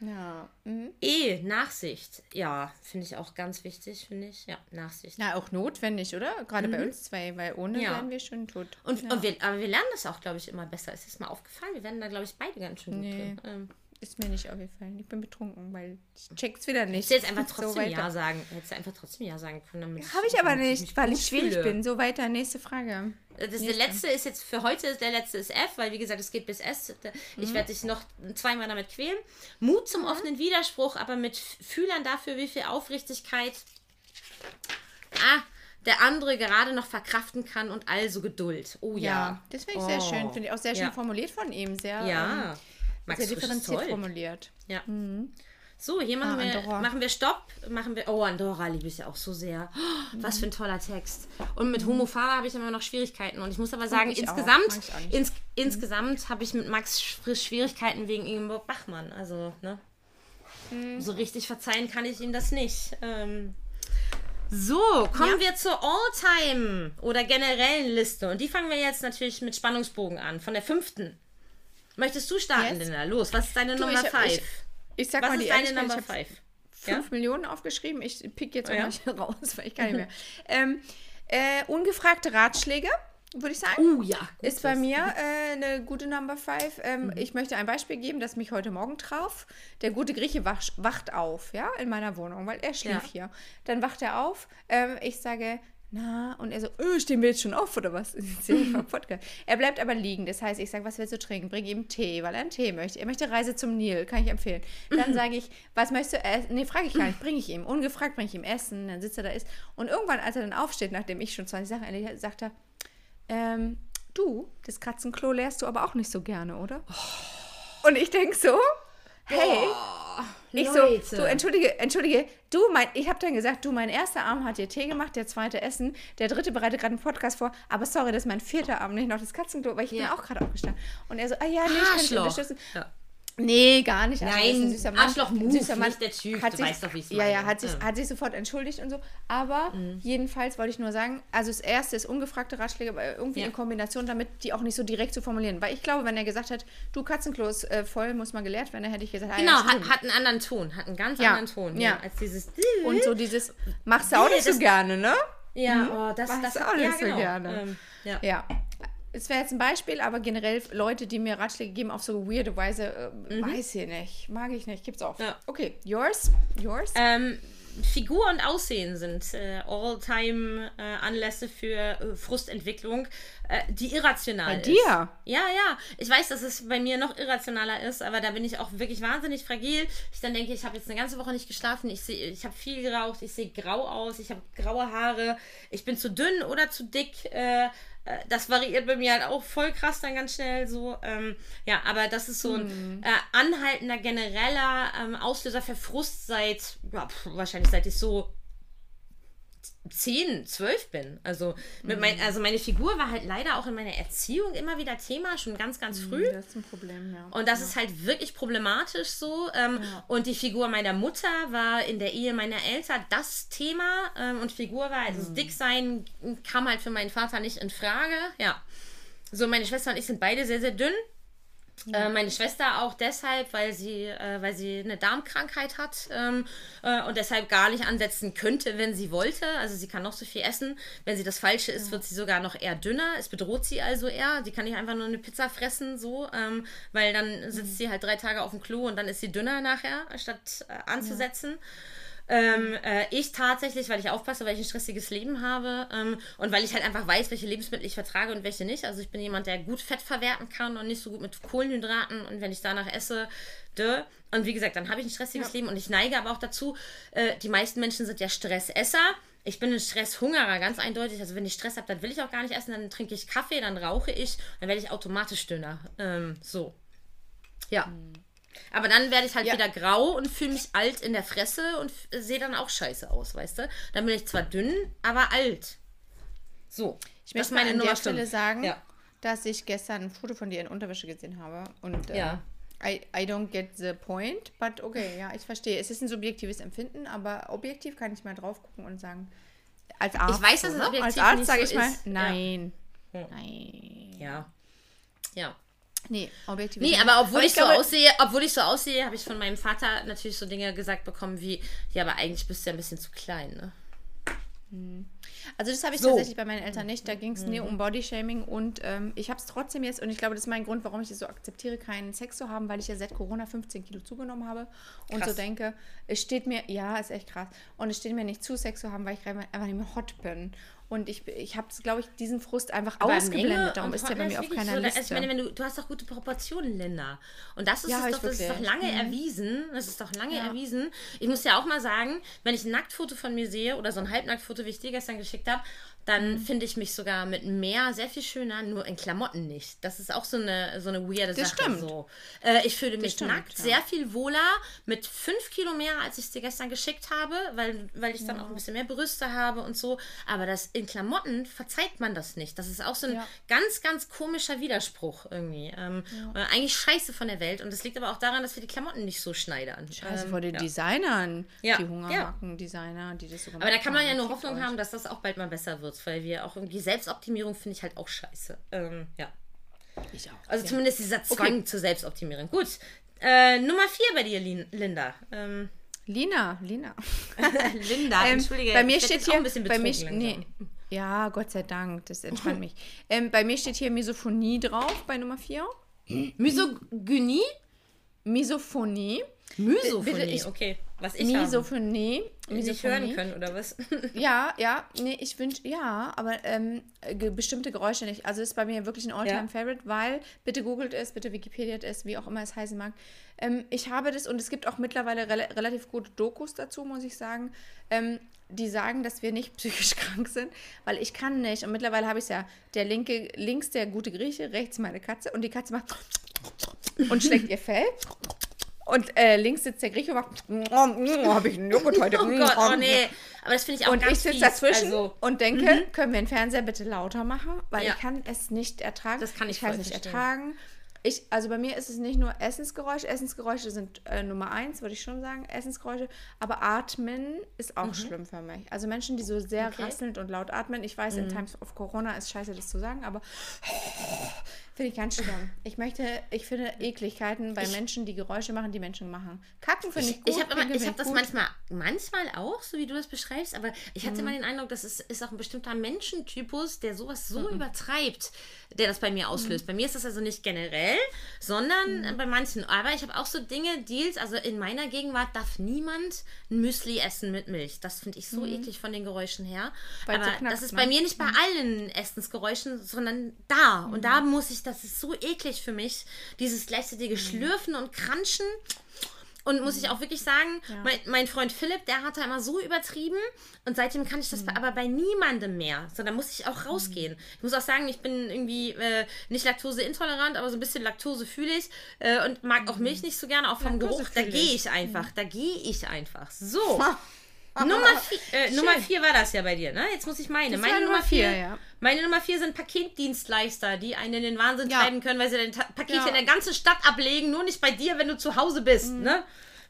Ja. Mhm. E, Nachsicht. Ja, finde ich auch ganz wichtig, finde ich. Ja, Nachsicht. Na, auch notwendig, oder? Gerade bei uns zwei, weil ohne Mhm. Ja. wären wir schon tot. Und, ja. und wir, aber wir lernen das auch, glaube ich, immer besser. Ist das mal aufgefallen? Wir werden da, glaube ich, beide ganz schön gut Nee. drin. Ähm, Ist mir nicht aufgefallen. Ich bin betrunken, weil ich check's wieder nicht. hättest du jetzt einfach So trotzdem weiter. Ja sagen. Hättest du einfach trotzdem Ja sagen können. Habe ich aber nicht, weil ich schwierig fühle. bin. So weiter, nächste Frage. Das der Nächste. letzte ist jetzt für heute, der letzte ist F, weil wie gesagt, es geht bis S. Mhm. Ich werde dich noch zweimal damit quälen. Mut zum offenen Widerspruch, aber mit Fühlern dafür, wie viel Aufrichtigkeit ah, der andere gerade noch verkraften kann und also Geduld. Oh ja. Ja, das finde ich sehr Oh. schön. Finde ich auch sehr schön Ja. formuliert von ihm. Sehr, Ja. ähm, Max sehr differenziert toll. formuliert. Ja. So, hier machen, Ah, wir, Andorra. machen wir Stopp. Machen wir. Oh, Andorra liebe ich ja auch so sehr. Oh, was für ein toller Text. Und mit Homophala habe ich immer noch Schwierigkeiten. Und ich muss aber sagen, ich insgesamt, ins, insgesamt habe ich mit Max Frisch Schwierigkeiten wegen Ingeborg Bachmann. Also, ne? So richtig verzeihen kann ich ihm das nicht. Ähm, so, kommen wir zur All-Time oder generellen Liste. Und die fangen wir jetzt natürlich mit Spannungsbogen an, von der fünften. Möchtest du starten, Yes. Linda? Los, was ist deine Du, Nummer ich- 5? ich- Ich sag Was mal ist die deine Ehrlichkeit, Nummer ich hab 5? 5 Millionen aufgeschrieben. Ich pick jetzt auch Ja. mal raus, weil ich kann nicht mehr. ähm, äh, ungefragte Ratschläge, würde ich sagen. Oh ja. Ist bei mir äh, eine gute Number 5. Ähm, Mhm. Ich möchte ein Beispiel geben, das mich heute Morgen traf. Der gute Grieche wach, wacht auf, ja, in meiner Wohnung, weil er schlief Ja. hier. Dann wacht er auf. Ähm, ich sage, na, und er so, öh, stehen wir jetzt schon auf oder was? Er bleibt aber liegen. Das heißt, ich sage, was willst du trinken? Bring ihm Tee, weil er einen Tee möchte. Er möchte Reise zum Nil, kann ich empfehlen. Dann sage ich, was möchtest du essen? Nee, frage ich gar nicht, bringe ich ihm. Ungefragt bringe ich ihm Essen. Dann sitzt er da, isst. Und irgendwann, als er dann aufsteht, nachdem ich schon 20 Sachen erledigt habe, sagt er, ähm, du, das Katzenklo leerst du aber auch nicht so gerne, oder? Und ich denke so, hey, ich Leute. so, du, entschuldige, entschuldige, du, mein, ich habe dann gesagt, du, mein erster Arm hat dir Tee gemacht, der zweite Essen, der dritte bereitet gerade einen Podcast vor, aber sorry, das ist mein vierter Arm, nicht noch das Katzenklo, weil ich bin Ja. auch gerade aufgestanden. Und er so, ah ja, nee, ich kann dich unterstützen. Ja. Nee, gar nicht. Also, Nein, das süßer Mann. Arschloch-Move, Süßer Mann. nicht der Typ. Hat Du sich, weißt doch, wie ich's Ja, ja, hat sich, Ja. Mhm. hat sich sofort entschuldigt und so. Aber jedenfalls wollte ich nur sagen, also das erste ist ungefragte Ratschläge, aber irgendwie Ja. in Kombination damit, die auch nicht so direkt zu formulieren. Weil ich glaube, wenn er gesagt hat, du Katzenklo ist äh, voll, muss mal geleert werden, dann hätte ich gesagt, ah, Genau, ja, hat, hat einen anderen Ton, hat einen ganz Ja, anderen Ton. ja. Ja. Als dieses. Und so dieses, machst du auch nicht so das- gerne, ne? Ja, oh, das, Machst das du auch ja, nicht so genau. gerne. Ähm, ja. Ja. Es wäre jetzt ein Beispiel, aber generell Leute, die mir Ratschläge geben auf so weirde Weise, äh, weiß ich nicht. Mag ich nicht. Gibt's auch. Mhm. Ja. Okay, yours? Yours? Ähm, Figur und Aussehen sind äh, All-Time-Anlässe für äh, Frustentwicklung, äh, die irrational Bei ist. dir? Ja, ja. Ich weiß, dass es bei mir noch irrationaler ist, aber da bin ich auch wirklich wahnsinnig fragil. Ich dann denke, ich habe jetzt eine ganze Woche nicht geschlafen, ich, seh- ich habe viel geraucht, ich sehe grau aus, ich habe graue Haare, ich bin zu dünn oder zu dick. Äh, das variiert bei mir halt auch voll krass dann ganz schnell so. Ähm, ja, aber das ist so ein äh, anhaltender, genereller ähm, Auslöser für Frust seit, ja, pf, wahrscheinlich seit ich so 10, 12 bin. Also, mit mein, also meine Figur war halt leider auch in meiner Erziehung immer wieder Thema, schon ganz, ganz früh. das ist ein Problem, ja. Und das ist halt wirklich problematisch so. Ähm, Und die Figur meiner Mutter war in der Ehe meiner Eltern das Thema. Ähm, und Figur war, also das Dicksein kam halt für meinen Vater nicht in Frage. Ja. So, meine Schwester und ich sind beide sehr, sehr dünn. Äh, meine Schwester auch deshalb, weil sie, äh, weil sie eine Darmkrankheit hat ähm, äh, und deshalb gar nicht ansetzen könnte, wenn sie wollte. Also sie kann noch so viel essen. Wenn sie das Falsche isst, wird sie sogar noch eher dünner. Es bedroht sie also eher. Sie kann nicht einfach nur eine Pizza fressen, so, ähm, weil dann sitzt sie halt drei Tage auf dem Klo und dann ist sie dünner nachher, statt äh, anzusetzen. Ähm, äh, ich tatsächlich, weil ich aufpasse, weil ich ein stressiges Leben habe ähm, und weil ich halt einfach weiß, welche Lebensmittel ich vertrage und welche nicht. Also ich bin jemand, der gut Fett verwerten kann und nicht so gut mit Kohlenhydraten und wenn ich danach esse, dö. Und wie gesagt, dann habe ich ein stressiges Leben und ich neige aber auch dazu, äh, die meisten Menschen sind ja Stressesser. Ich bin ein Stresshungerer, ganz eindeutig. Also wenn ich Stress habe, dann will ich auch gar nicht essen, dann trinke ich Kaffee, dann rauche ich, dann werde ich automatisch dünner. Ähm, so. Ja. Aber dann werde ich halt Ja. wieder grau und fühle mich alt in der Fresse und sehe dann auch scheiße aus, weißt du? Dann bin ich zwar dünn, aber alt. So. Ich möchte mal an der Stelle sagen, Ja. dass ich gestern ein Foto von dir in Unterwäsche gesehen habe. Und äh, Ja. I, I don't get the point, but okay, ja, ich verstehe. Es ist ein subjektives Empfinden, aber objektiv kann ich mal drauf gucken und sagen, als Arzt. weiß, dass so, es objektiv Als Arzt nicht sage so ich mal, ist. Nein. Ja. Nein. Ja. Ja. Nee, objektiv. Nee, aber obwohl ich, glaube, so aussehe, obwohl ich so aussehe, habe ich von meinem Vater natürlich so Dinge gesagt bekommen wie, ja, aber eigentlich bist du ja ein bisschen zu klein, ne? Also das habe ich So. tatsächlich bei meinen Eltern nicht. Da ging es nie um Bodyshaming und ähm, ich habe es trotzdem jetzt und ich glaube, das ist mein Grund, warum ich es so akzeptiere, keinen Sex zu haben, weil ich ja seit Corona 15 Kilo zugenommen habe und Krass. so denke, es steht mir, ja, ist echt krass und es steht mir nicht zu, Sex zu haben, weil ich gerade einfach nicht mehr hot bin. Und ich, ich habe, glaube ich, diesen Frust einfach Aber ausgeblendet. Darum ist der bei mir auf keiner so, Liste. Also ich meine, wenn du, du hast doch gute Proportionen, Linda. Und das ist, Ja, doch, das ist doch lange Mhm. erwiesen. Das ist doch lange Ja. erwiesen. Ich muss ja auch mal sagen, wenn ich ein Nacktfoto von mir sehe oder so ein Halbnacktfoto, wie ich dir gestern geschickt habe, dann finde ich mich sogar mit mehr sehr viel schöner, nur in Klamotten nicht. Das ist auch so eine, so eine weirde das Sache. Stimmt. So. Äh, ich fühle mich stimmt, nackt ja. sehr viel wohler mit fünf Kilo mehr, als ich es dir gestern geschickt habe, weil, weil ich dann ja. auch ein bisschen mehr Brüste habe und so. Aber das in Klamotten verzeiht man das nicht. Das ist auch so ein ja. ganz, ganz komischer Widerspruch irgendwie. Ähm, äh, eigentlich scheiße von der Welt. Und das liegt aber auch daran, dass wir die Klamotten nicht so schneidern. Scheiße ähm, vor den Designern, die Hungerhaken-Designer, die das so gemacht Aber da kann man ja nur Hoffnung euch. haben, dass das auch bald mal besser wird, weil wir auch irgendwie Selbstoptimierung finde ich halt auch scheiße. Ähm, ja. Ich auch. Also ja. zumindest dieser Zwang okay. zur Selbstoptimierung. Gut. Äh, Nummer vier bei dir, Linda. Ähm, Lina, Lina. Linda, ähm, entschuldige. Bei mir steht hier, ein bisschen bei mir, nee, ja, Gott sei Dank, das entspannt mich. Ähm, bei mir steht hier Misophonie drauf bei Nummer 4. Misogynie? Misophonie. Misophonie, ich, okay. Was ich Misophonie. Misophonie. Nicht hören können, oder was? ja, ja, nee, ich wünsche, ja, aber ähm, bestimmte Geräusche nicht. Also ist bei mir wirklich ein All-Time-Favorite, ja. weil, bitte googelt es, bitte Wikipedia es, wie auch immer es heißen mag. Ähm, ich habe das und es gibt auch mittlerweile re relativ gute Dokus dazu, muss ich sagen, ähm, die sagen, dass wir nicht psychisch krank sind, weil ich kann nicht. Und mittlerweile habe ich es ja, der linke, links der gute Grieche, rechts meine Katze und die Katze macht und schlägt ihr Fell. Und äh, links sitzt der Grieche und macht, habe ich einen Joghurt heute. oh Gott, oh nee. Aber das finde ich auch Und ich sitze dazwischen also, und denke, mhm. können wir den Fernseher bitte lauter machen? Weil ja. ich kann es nicht ertragen. Das kann ich, ich kann es nicht verstehen. ertragen. Ich, also bei mir ist es nicht nur Essensgeräusche. Essensgeräusche sind äh, Nummer eins, würde ich schon sagen. Essensgeräusche. Aber Atmen ist auch mhm. schlimm für mich. Also Menschen, die so sehr okay. rasselnd und laut atmen. Ich weiß, mhm. in Times of Corona ist scheiße, das zu sagen, aber Finde ich ganz schlimm. Ich möchte, ich finde Ekligkeiten bei ich, Menschen, die Geräusche machen, die Menschen machen. Kacken finde ich gut. Ich habe hab das manchmal, manchmal auch, so wie du das beschreibst, aber ich hatte mhm. immer den Eindruck, dass es ist auch ein bestimmter Menschentypus, der sowas so mhm. übertreibt, der das bei mir auslöst. Mhm. Bei mir ist das also nicht generell, sondern mhm. bei manchen. Aber ich habe auch so Dinge, Deals, also in meiner Gegenwart darf niemand ein Müsli essen mit Milch. Das finde ich so mhm. eklig von den Geräuschen her. Weil aber knackt, das ist ne? bei mir nicht bei mhm. allen Essensgeräuschen, sondern da. Und da muss ich das ist so eklig für mich. Dieses gleichzeitige mhm. Schlürfen und Kranschen. Und muss ich mhm. auch wirklich sagen, ja. mein, mein, Freund Philipp, der hat da immer so übertrieben und seitdem kann ich das mhm. aber bei niemandem mehr. So, da muss ich auch rausgehen. Mhm. Ich muss auch sagen, ich bin irgendwie äh, nicht laktoseintolerant, aber so ein bisschen Laktose fühle ich äh, und mag auch Milch nicht so gerne, auch vom Laktose Geruch. Da gehe ich einfach. Mhm. Da gehe ich einfach. So. Nummer, vier, äh, Nummer vier war das ja bei dir, ne? Jetzt muss ich meine. Das meine Nummer vier, ja. Meine Nummer vier sind Paketdienstleister, die einen in den Wahnsinn ja. treiben können, weil sie dein Paket ja. in der ganzen Stadt ablegen, nur nicht bei dir, wenn du zu Hause bist, mhm. ne?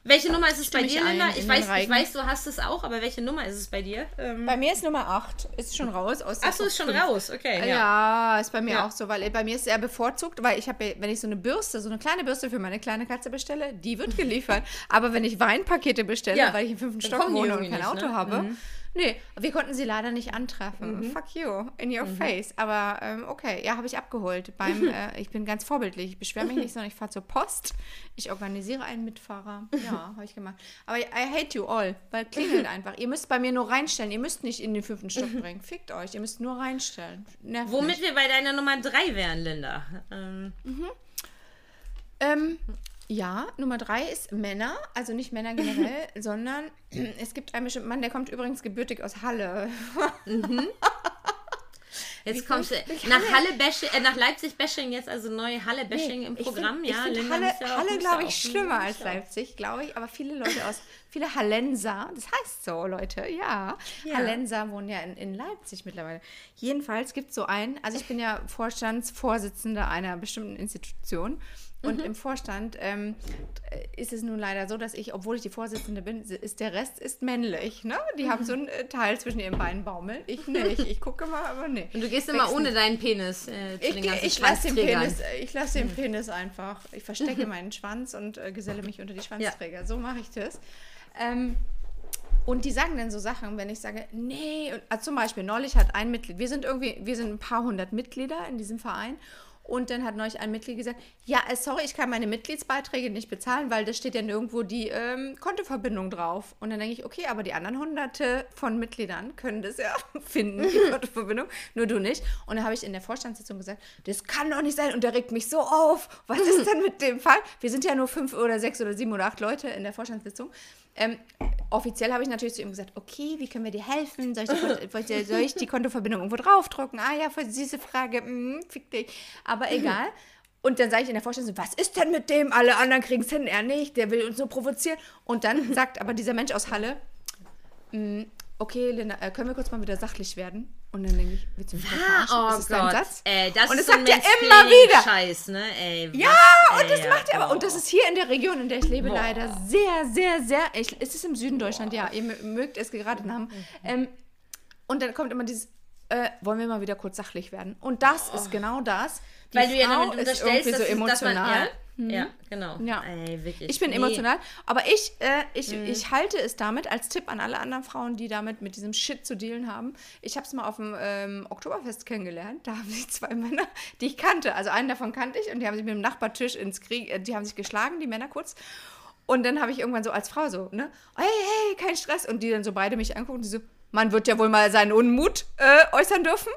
Welche Nummer ist es bei dir, Linda? Ich weiß, ich weiß, du hast es auch, aber welche Nummer ist es bei dir? Ähm bei mir ist Nummer 8. Ist schon raus. Aus Achso, ist schon 5. raus, okay. Ja. ja, ist bei mir ja. auch so, weil bei mir ist es eher bevorzugt, weil ich habe, wenn ich so eine Bürste, so eine kleine Bürste für meine kleine Katze bestelle, die wird geliefert. aber wenn ich Weinpakete bestelle, ja. weil ich im fünften Stock wohne und kein nicht, Auto ne? habe, mhm. Nee, wir konnten sie leider nicht antreffen. Mhm. Fuck you, in your mhm. face. Aber ähm, okay, ja, habe ich abgeholt. Beim, äh, ich bin ganz vorbildlich. Ich beschwere mich nicht, sondern ich fahre zur Post. Ich organisiere einen Mitfahrer. Ja, habe ich gemacht. Aber I hate you all, weil klingelt einfach. Ihr müsst bei mir nur reinstellen. Ihr müsst nicht in den fünften Stock bringen. Fickt euch. Ihr müsst nur reinstellen. Nervt Womit nicht. wir bei deiner Nummer drei wären, Linda. Ähm. Mhm. Ähm, ja, Nummer drei ist Männer, also nicht Männer generell, sondern es gibt einen bestimmten Mann, der kommt übrigens gebürtig aus Halle. Mhm. Jetzt kommst du nach Halle Bashing, äh, nach Leipzig Bashing jetzt also neue Halle Bashing nee, im Programm, find, ja. Ich Halle, Halle glaube ich, schlimmer als Leipzig, glaube ich, aber viele Leute aus, viele Hallenser, das heißt so, Leute, ja. ja. Hallenser wohnen ja in, in Leipzig mittlerweile. Jedenfalls gibt es so einen, also ich bin ja Vorstandsvorsitzende einer bestimmten Institution und mhm. im Vorstand ähm, ist es nun leider so, dass ich, obwohl ich die Vorsitzende bin, ist der Rest ist männlich. Ne? Die mhm. haben so ein äh, Teil zwischen ihren Beinen baumeln. Ich nicht. Ich gucke mal, aber nee. Und du gehst immer ohne deinen Penis äh, zu ich, den ich lasse den Penis, äh, Ich lasse den mhm. Penis einfach. Ich verstecke meinen Schwanz und äh, geselle mich unter die Schwanzträger. Ja. So mache ich das. Ähm, und die sagen dann so Sachen, wenn ich sage, nee, also zum Beispiel neulich hat ein Mitglied, wir sind irgendwie, wir sind ein paar hundert Mitglieder in diesem Verein und dann hat neulich ein Mitglied gesagt, ja, äh, sorry, ich kann meine Mitgliedsbeiträge nicht bezahlen, weil da steht ja nirgendwo die ähm, Kontoverbindung drauf. Und dann denke ich, okay, aber die anderen hunderte von Mitgliedern können das ja finden, die Kontoverbindung, nur du nicht. Und dann habe ich in der Vorstandssitzung gesagt, das kann doch nicht sein und der regt mich so auf. Was ist denn mit dem Fall? Wir sind ja nur fünf oder sechs oder sieben oder acht Leute in der Vorstandssitzung. Ähm, offiziell habe ich natürlich zu ihm gesagt, okay, wie können wir dir helfen? Soll ich die, soll ich die Kontoverbindung irgendwo draufdrucken? Ah ja, voll süße Frage, mm, fick dich. Aber egal. Und dann sage ich in der Vorstellung, was ist denn mit dem? Alle anderen kriegen es hin, er nicht, der will uns nur provozieren. Und dann sagt aber dieser Mensch aus Halle, mm, okay, Linda, äh, können wir kurz mal wieder sachlich werden? Und dann denke ich, willst du mich verarschen? Oh ist das Gott, Satz? ey, das und ist das so sagt er immer wieder. Scheiß, ne? Ey, Ja, was, und das ey, macht er aber. Und das boah. ist hier in der Region, in der ich lebe, Boah. leider sehr, sehr, sehr. Ich, es ist im Süden Deutschland, ja. Ihr mö- mögt es geraten haben. Ähm, und dann kommt immer dieses, äh, wollen wir mal wieder kurz sachlich werden? Und das ist genau das. Die Weil du ja Frau damit ist unterstellst, irgendwie dass, so es- dass man, emotional. Ja, ja, genau. Ja. Ey, wirklich. Ich bin Nee. emotional, aber ich, äh, ich, Mhm. ich halte es damit als Tipp an alle anderen Frauen, die damit mit diesem Shit zu dealen haben. Ich habe es mal auf dem ähm, Oktoberfest kennengelernt. Da haben sich zwei Männer, die ich kannte, also einen davon kannte ich und die haben sich mit dem Nachbartisch ins Krieg, äh, die haben sich geschlagen, die Männer kurz. Und dann habe ich irgendwann so als Frau so, ne, hey, hey, kein Stress. Und die dann so beide mich angucken und die so, man wird ja wohl mal seinen Unmut äh, äußern dürfen.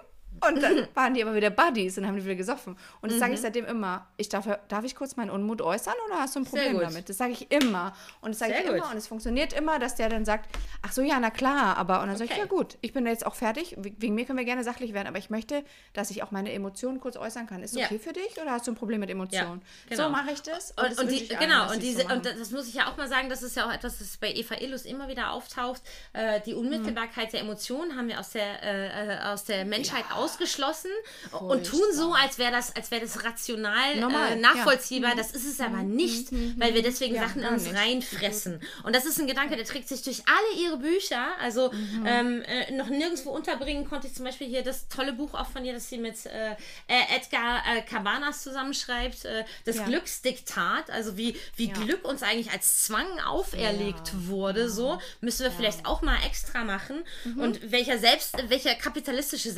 Und dann waren die aber wieder Buddies und haben die wieder gesoffen. Und das sage ich Mhm. seitdem immer. Ich darf, darf ich kurz meinen Unmut äußern oder hast du ein Problem damit? Das sage ich immer. Und das sage ich immer. gut. Und es funktioniert immer, dass der dann sagt, ach so, ja, na klar, aber. Und dann sage ich, Okay. ja gut, ich bin jetzt auch fertig. We- Wegen mir können wir gerne sachlich werden, aber ich möchte, dass ich auch meine Emotionen kurz äußern kann. Ist Ja. okay für dich oder hast du ein Problem mit Emotionen? genau. So mache ich das. Und, das und die, genau, dass und, diese, so und das muss ich ja auch mal sagen, das ist ja auch etwas, das bei Eva Illus immer wieder auftaucht. Äh, die Unmittelbarkeit der Emotionen haben wir aus der, äh, äh, aus der Menschheit ausgeschlossen und tun so, als wäre das, als wäre das rational äh, nachvollziehbar. Das ist es aber nicht, weil wir deswegen Ja, Sachen in uns nicht. reinfressen. Und das ist ein Gedanke, der trägt sich durch alle ihre Bücher. Also Mhm. ähm, äh, noch nirgendwo unterbringen konnte ich zum Beispiel hier das tolle Buch auch von ihr, das sie mit äh, äh, Edgar äh, Cabanas zusammenschreibt, äh, das Ja. Glücksdiktat, also wie, wie Glück uns eigentlich als Zwang auferlegt wurde, so müssen wir vielleicht auch mal extra machen. Mhm. Und welcher selbst, welcher kapitalistische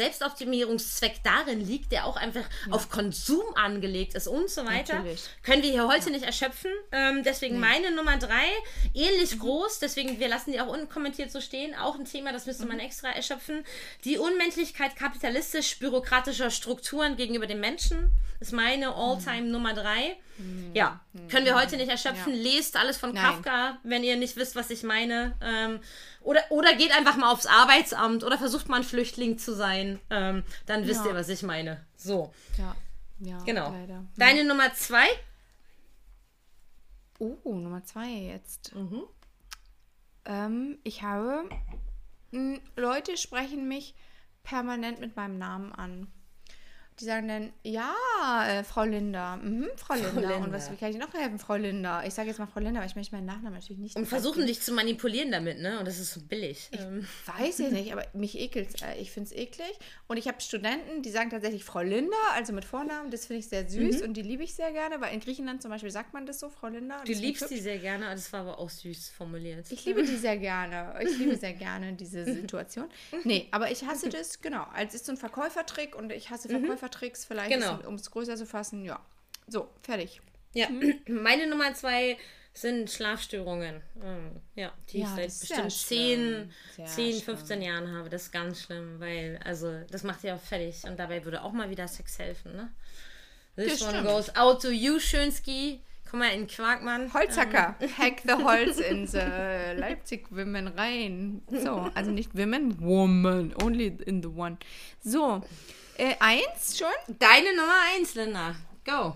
Selbstoptimierungszweck darin liegt, der auch einfach auf Konsum angelegt ist und so weiter, Natürlich. können wir hier heute nicht erschöpfen. Ähm, deswegen meine Nummer drei, ähnlich groß, deswegen wir lassen die auch unkommentiert so stehen, auch ein Thema, das müsste man extra erschöpfen. Die Unmenschlichkeit kapitalistisch-bürokratischer Strukturen gegenüber dem Menschen ist meine All-Time Nummer drei. Ja, können wir heute nicht erschöpfen. Lest alles von Nein. Kafka, wenn ihr nicht wisst, was ich meine. Ähm, oder, oder geht einfach mal aufs Arbeitsamt oder versucht mal ein Flüchtling zu sein. Ähm, dann wisst Ja. ihr, was ich meine. So, Ja, ja, genau. leider. Deine Nummer zwei? Oh, Nummer zwei jetzt. Mhm. Ähm, ich habe. Leute sprechen mich permanent mit meinem Namen an. Die sagen dann, ja, äh, Frau Linda. Mhm, Frau Linda. Linda. Und was wie kann ich noch helfen, Frau Linda? Ich sage jetzt mal Frau Linda, aber ich möchte meinen Nachnamen natürlich nicht. Und versuchen dich zu manipulieren damit, ne? Und das ist so billig. Ähm, Weiß ich nicht, aber mich ekelt äh, Ich finde es eklig. Und ich habe Studenten, die sagen tatsächlich Frau Linda, also mit Vornamen. Das finde ich sehr süß und die liebe ich sehr gerne, weil in Griechenland zum Beispiel sagt man das so, Frau Linda. du ich liebst die sehr gerne, das war aber auch süß formuliert. Ich liebe die sehr gerne. Ich liebe sehr gerne diese Situation. Nee, aber ich hasse das, genau. Als ist so ein Verkäufertrick und ich hasse Verkäufertricks, vielleicht, Genau. um es größer zu fassen. Ja. So, fertig. Ja, meine Nummer zwei sind Schlafstörungen. Ähm, Ja, die Ja, ich seit bestimmt schlimm. 10, Sehr 10, schlimm. 15 Jahren habe. Das ist ganz schlimm, weil, also, das macht ja auch fertig. Und dabei würde auch mal wieder Sex helfen, ne? This Das one stimmt. goes out to you, Schönski. Komm mal in Quarkmann. Holzhacker. Hack the Holz in the Leipzig Women rein. So, also nicht Women, Woman. Only in the one. So, äh, eins schon? Deine Nummer eins, Linda. Go.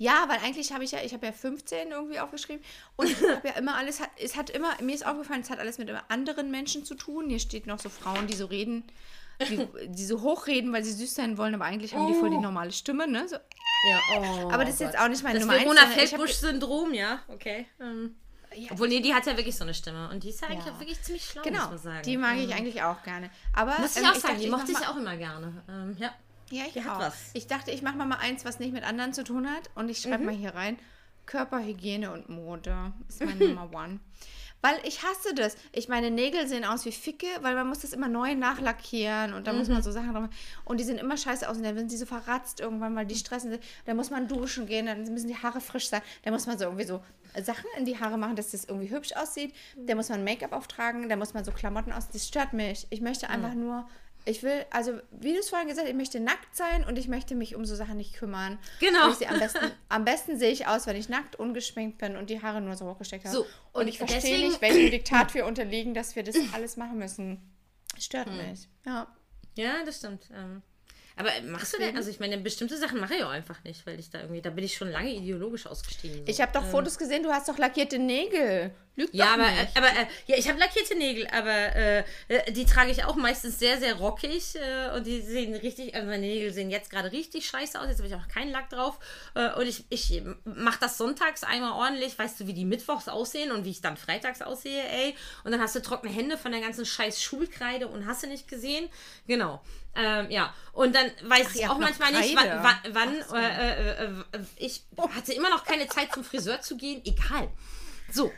Ja, weil eigentlich habe ich ja, ich habe ja 15 irgendwie aufgeschrieben und ich habe ja immer alles, hat- es hat immer, mir ist aufgefallen, es hat alles mit anderen Menschen zu tun. Hier steht noch so Frauen, die so reden, die, die so hochreden, weil sie süß sein wollen, aber eigentlich haben die voll die normale Stimme, ne? So, Ja, oh aber das ist jetzt auch nicht meine Das Nummer eins, Verona sondern ich hab- Feldbusch-Syndrom, ja, okay. Ähm, Ja, obwohl, nee, die hat ja wirklich so eine Stimme. Und die ist ja eigentlich Ja. auch wirklich ziemlich schlau, Genau, muss man sagen. die mag ich Ähm, eigentlich auch gerne. Aber Muss ich ähm, auch sagen, dachte, die mochte ich auch immer gerne. Ähm, ja. Ja, ich Die auch. was. Ich dachte, ich mache mal, mal eins, was nicht mit anderen zu tun hat. Und ich Mhm. schreibe mal hier rein: Körperhygiene und Mode ist meine Nummer one. Weil ich hasse das. Ich meine, Nägel sehen aus wie Ficke, weil man muss das immer neu nachlackieren und da muss Mhm. man so Sachen drauf machen. Und die sehen immer scheiße aus und dann sind sie so verratzt irgendwann, weil die stressen sind. Da muss man duschen gehen, dann müssen die Haare frisch sein. Da muss man so irgendwie so Sachen in die Haare machen, dass das irgendwie hübsch aussieht. Da muss man Make-up auftragen, da muss man so Klamotten aus. Das stört mich. Ich möchte einfach nur Ich will, also wie du es vorhin gesagt hast, ich möchte nackt sein und ich möchte mich um so Sachen nicht kümmern. Genau. Am, besten, am besten sehe ich aus, wenn ich nackt, ungeschminkt bin und die Haare nur so hochgesteckt habe. So, und, und ich verstehe nicht, welchem Diktat wir unterliegen, dass wir das alles machen müssen. Stört mich. Ja. Ja, das stimmt. Ähm, aber machst du denn, also ich meine, bestimmte Sachen mache ich auch einfach nicht, weil ich da irgendwie, da bin ich schon lange ideologisch ausgestiegen. so. Ich habe doch Fotos gesehen, du hast doch lackierte Nägel. Lügt Ja, doch aber, nicht. aber äh, ja, ich habe lackierte Nägel, aber äh, äh, die trage ich auch meistens sehr, sehr rockig äh, und die sehen richtig, also meine Nägel sehen jetzt gerade richtig scheiße aus, jetzt habe ich auch keinen Lack drauf äh, und ich, ich mache das sonntags einmal ordentlich, weißt du, wie die mittwochs aussehen und wie ich dann freitags aussehe, ey, und dann hast du trockene Hände von der ganzen scheiß Schulkreide und hast du nicht gesehen, genau. Ähm, ja, und dann weiß ich ihr auch manchmal nicht, wann, Kreide. wann, wann äh, äh, äh, ich hatte immer noch keine Zeit zum Friseur zu gehen, egal. So,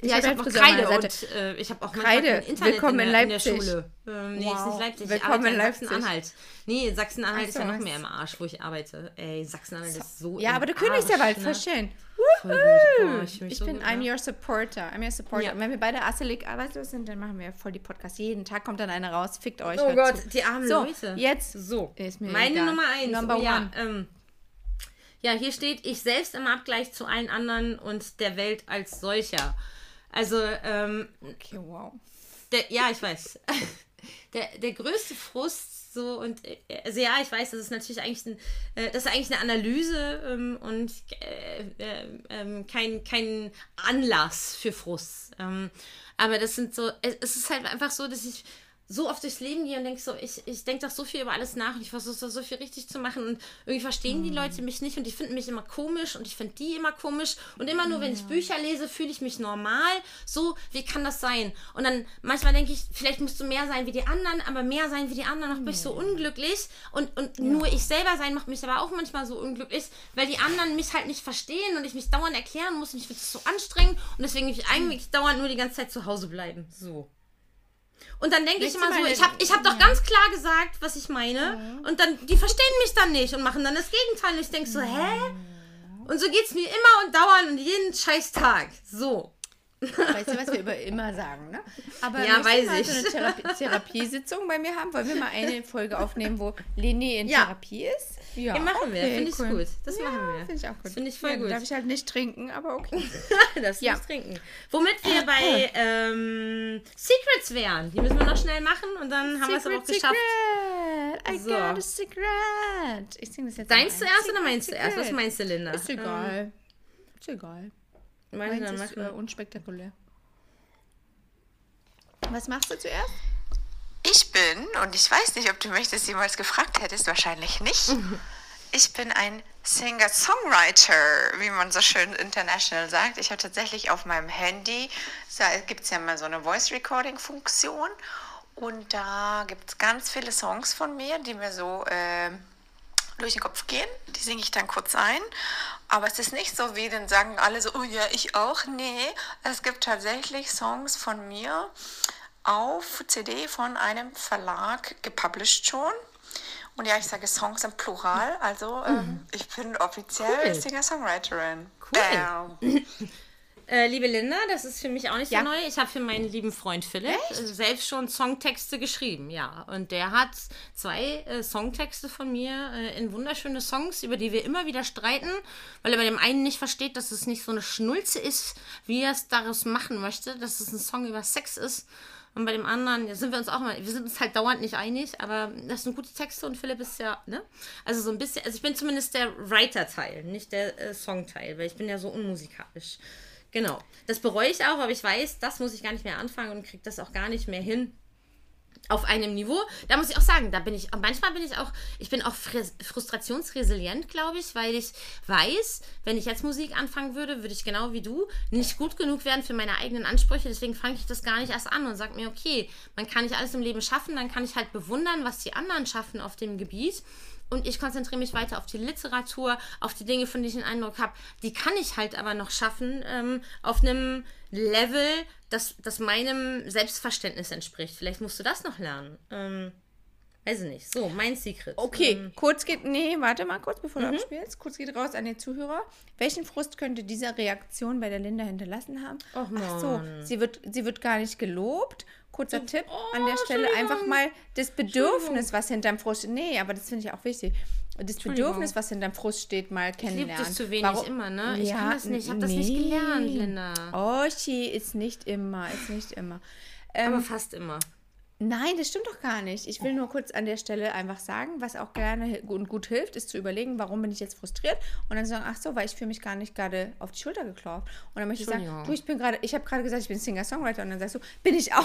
Ich ja, ich habe an Kreide und äh, ich habe auch Kreide. Internet Willkommen in, in der, in der Leipzig. Schule. Ähm, nee, ist Wow. nicht Leipzig. Willkommen in Leipzig. Sachsen-Anhalt. Nee, Sachsen-Anhalt Ach ist so, ja noch mehr im Arsch, wo ich arbeite. Ey, Sachsen-Anhalt ist so ja, aber du kündigst ja bald, ne? voll schön. Gut. Oh, ich Ich so bin I'm ja. your supporter. I'm your supporter. Ja. Und wenn wir beide Asselig arbeitslos sind, dann machen wir voll die Podcasts. Jeden Tag kommt dann einer raus. Fickt euch. Oh Gott, zu. die armen so, Leute. Jetzt. So, Ist mir meine egal. Nummer eins. Number oh, ja, one. ähm, ja, hier steht, ich selbst im Abgleich zu allen anderen und der Welt als solcher. Also, ähm, Okay, wow. Der, ja, ich weiß. Der, der größte Frust so und äh, also ja, ich weiß, das ist natürlich eigentlich ein, äh, das ist eigentlich eine Analyse ähm, und äh, äh, ähm, kein, kein Anlass für Frust. Ähm, aber das sind so, es, es ist halt einfach so, dass ich so oft durchs Leben gehe und denke so, ich, ich denke doch so viel über alles nach und ich versuche so, so viel richtig zu machen und irgendwie verstehen die Leute mich nicht und die finden mich immer komisch und ich finde die immer komisch und immer nur, wenn ich Bücher lese, fühle ich mich normal. So, wie kann das sein? Und dann manchmal denke ich, vielleicht musst du mehr sein wie die anderen, aber mehr sein wie die anderen macht mich so unglücklich und, und nur ich selber sein macht mich aber auch manchmal so unglücklich, weil die anderen mich halt nicht verstehen und ich mich dauernd erklären muss und ich finde es so anstrengend und deswegen will ich eigentlich dauernd nur die ganze Zeit zu Hause bleiben. So. Und dann denke ich immer so, ich habe ich hab doch ganz klar gesagt, was ich meine. Und dann, die verstehen mich dann nicht und machen dann das Gegenteil. Und ich denke so, hä? Und so geht es mir immer und dauernd und jeden scheiß Tag. So. Weißt du, was wir über immer sagen, ne? Aber Ja, weiß mal ich. so eine Therapie Therapiesitzung bei mir haben? Wollen wir mal eine Folge aufnehmen, wo Leni in Ja. Therapie ist? Ja, Ja, machen wir. Finde ich cool. gut. Das ja, machen wir. Finde ich auch gut. Das finde ich voll ja, gut. Darf ich halt nicht trinken, aber okay. das Ja. muss trinken. Womit wir bei ähm, Secrets wären. Die müssen wir noch schnell machen und dann haben wir es aber auch geschafft. Secret. I So. got a secret. Ich singe das jetzt Deins zuerst oder Secret, meins zuerst? Was secret. meinst du, Linda? Ist egal. Ist egal. Ähm, meine dann Meins ist äh, unspektakulär. Was machst du zuerst? Ich bin, und ich weiß nicht, ob du mich das jemals gefragt hättest, wahrscheinlich nicht. Ich bin ein Singer-Songwriter, wie man so schön international sagt. Ich habe tatsächlich auf meinem Handy, da gibt es ja mal so eine Voice-Recording-Funktion. Und da gibt es ganz viele Songs von mir, die mir so äh, durch den Kopf gehen. Die singe ich dann kurz ein. Aber es ist nicht so, wie dann sagen alle so, oh ja, ich auch. Nee, es gibt tatsächlich Songs von mir auf CD von einem Verlag gepublished schon. Und ja, ich sage Songs im Plural, also ähm, ich bin offiziell Cool. Singer-Songwriterin. Cool. Äh, liebe Linda, das ist für mich auch nicht Ja. so neu. Ich habe für meinen lieben Freund Philipp äh, selbst schon Songtexte geschrieben, ja. Und der hat zwei äh, Songtexte von mir äh, in wunderschöne Songs, über die wir immer wieder streiten, weil er bei dem einen nicht versteht, dass es nicht so eine Schnulze ist, wie er es daraus machen möchte, dass es ein Song über Sex ist. Und bei dem anderen sind wir uns auch mal, wir sind uns halt dauernd nicht einig, aber das sind gute Texte und Philipp ist ja, ne? Also so ein bisschen, also ich bin zumindest der Writer-Teil, nicht der äh, Song-Teil, weil ich bin ja so unmusikalisch. Genau. Das bereue ich auch, aber ich weiß, das muss ich gar nicht mehr anfangen und kriege das auch gar nicht mehr hin auf einem Niveau. Da muss ich auch sagen, da bin ich, manchmal bin ich auch, ich bin auch frustrationsresilient, glaube ich, weil ich weiß, wenn ich jetzt Musik anfangen würde, würde ich genau wie du nicht gut genug werden für meine eigenen Ansprüche. Deswegen fange ich das gar nicht erst an und sage mir, okay, man kann nicht alles im Leben schaffen, dann kann ich halt bewundern, was die anderen schaffen auf dem Gebiet. Und ich konzentriere mich weiter auf die Literatur, auf die Dinge, von denen ich den Eindruck habe, die kann ich halt aber noch schaffen, ähm, auf einem Level, das, das meinem Selbstverständnis entspricht. Vielleicht musst du das noch lernen. Ähm, weiß ich nicht. So, mein Secret. Okay, Ähm, kurz geht, nee, warte mal kurz, bevor Mhm. du abspielst. Kurz geht raus an den Zuhörer. Welchen Frust könnte diese Reaktion bei der Linda hinterlassen haben? Och, Ach so, Mann. sie wird, sie wird gar nicht gelobt. kurzer Tipp Oh, an der Stelle, einfach mal das Bedürfnis, was hinterm Frust Nee, aber das finde ich auch wichtig. Das Bedürfnis, was hinterm Frust steht, mal Ich kennenlernen. liebe das zu wenig Warum- immer, ne? Ich Ja, kann das nicht. Ich habe das nicht nee. gelernt, Linda. Oschi ist nicht immer, ist nicht immer. Ähm, Aber fast immer. Nein, das stimmt doch gar nicht. Ich will nur kurz an der Stelle einfach sagen, was auch gerne und gut hilft, ist zu überlegen, warum bin ich jetzt frustriert und dann sagen, ach so, weil ich fühle mich gar nicht gerade auf die Schulter geklopft. Und dann möchte ich sagen, du, ich bin gerade, ich habe gerade gesagt, ich bin Singer-Songwriter und dann sagst du, bin ich auch.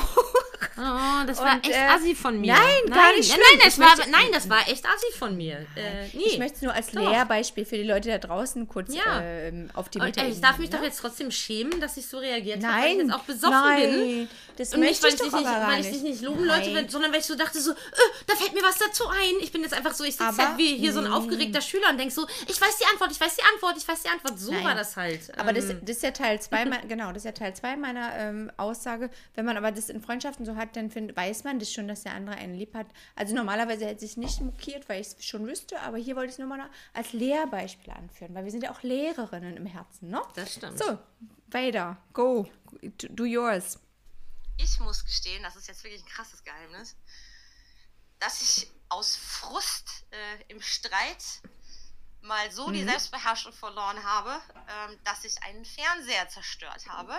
Oh, das war Und, echt äh, assi von mir. nein, gar nicht Nein, nein, das war, möchte- nein, das war echt assi von mir. Äh, nee. Ich möchte es nur als Doch. Lehrbeispiel für die Leute da draußen kurz Ja. ähm, auf die Metaebene, ich darf mich ne? doch jetzt trotzdem schämen, dass ich so reagiert habe, weil Nein, ich jetzt auch besoffen nein, bin. das und nicht, möchte weil ich ich, nicht, weil ich dich nicht. nicht loben Leute, will, sondern weil ich so dachte, so, äh, da fällt mir was dazu ein. Ich bin jetzt einfach so, ich sitze halt wie hier so ein nee. aufgeregter Schüler und denk so, ich weiß die Antwort, ich weiß die Antwort, ich weiß die Antwort. So Nein. war das halt. Aber das, Ähm, das ist ja Teil 2, genau, das ist ja Teil 2 meiner ähm, Aussage. Wenn man aber das in Freundschaften so hat, dann find, weiß man das schon, dass der andere einen lieb hat. Also normalerweise hätte ich nicht mokiert, weil ich es schon wüsste, aber hier wollte ich es nur mal als Lehrbeispiel anführen, weil wir sind ja auch Lehrerinnen im Herzen, ne? Das stimmt. So, Vader, go, do yours. Ich muss gestehen, das ist jetzt wirklich ein krasses Geheimnis, dass ich aus Frust äh, im Streit mal so Mhm. die Selbstbeherrschung verloren habe, ähm, dass ich einen Fernseher zerstört habe.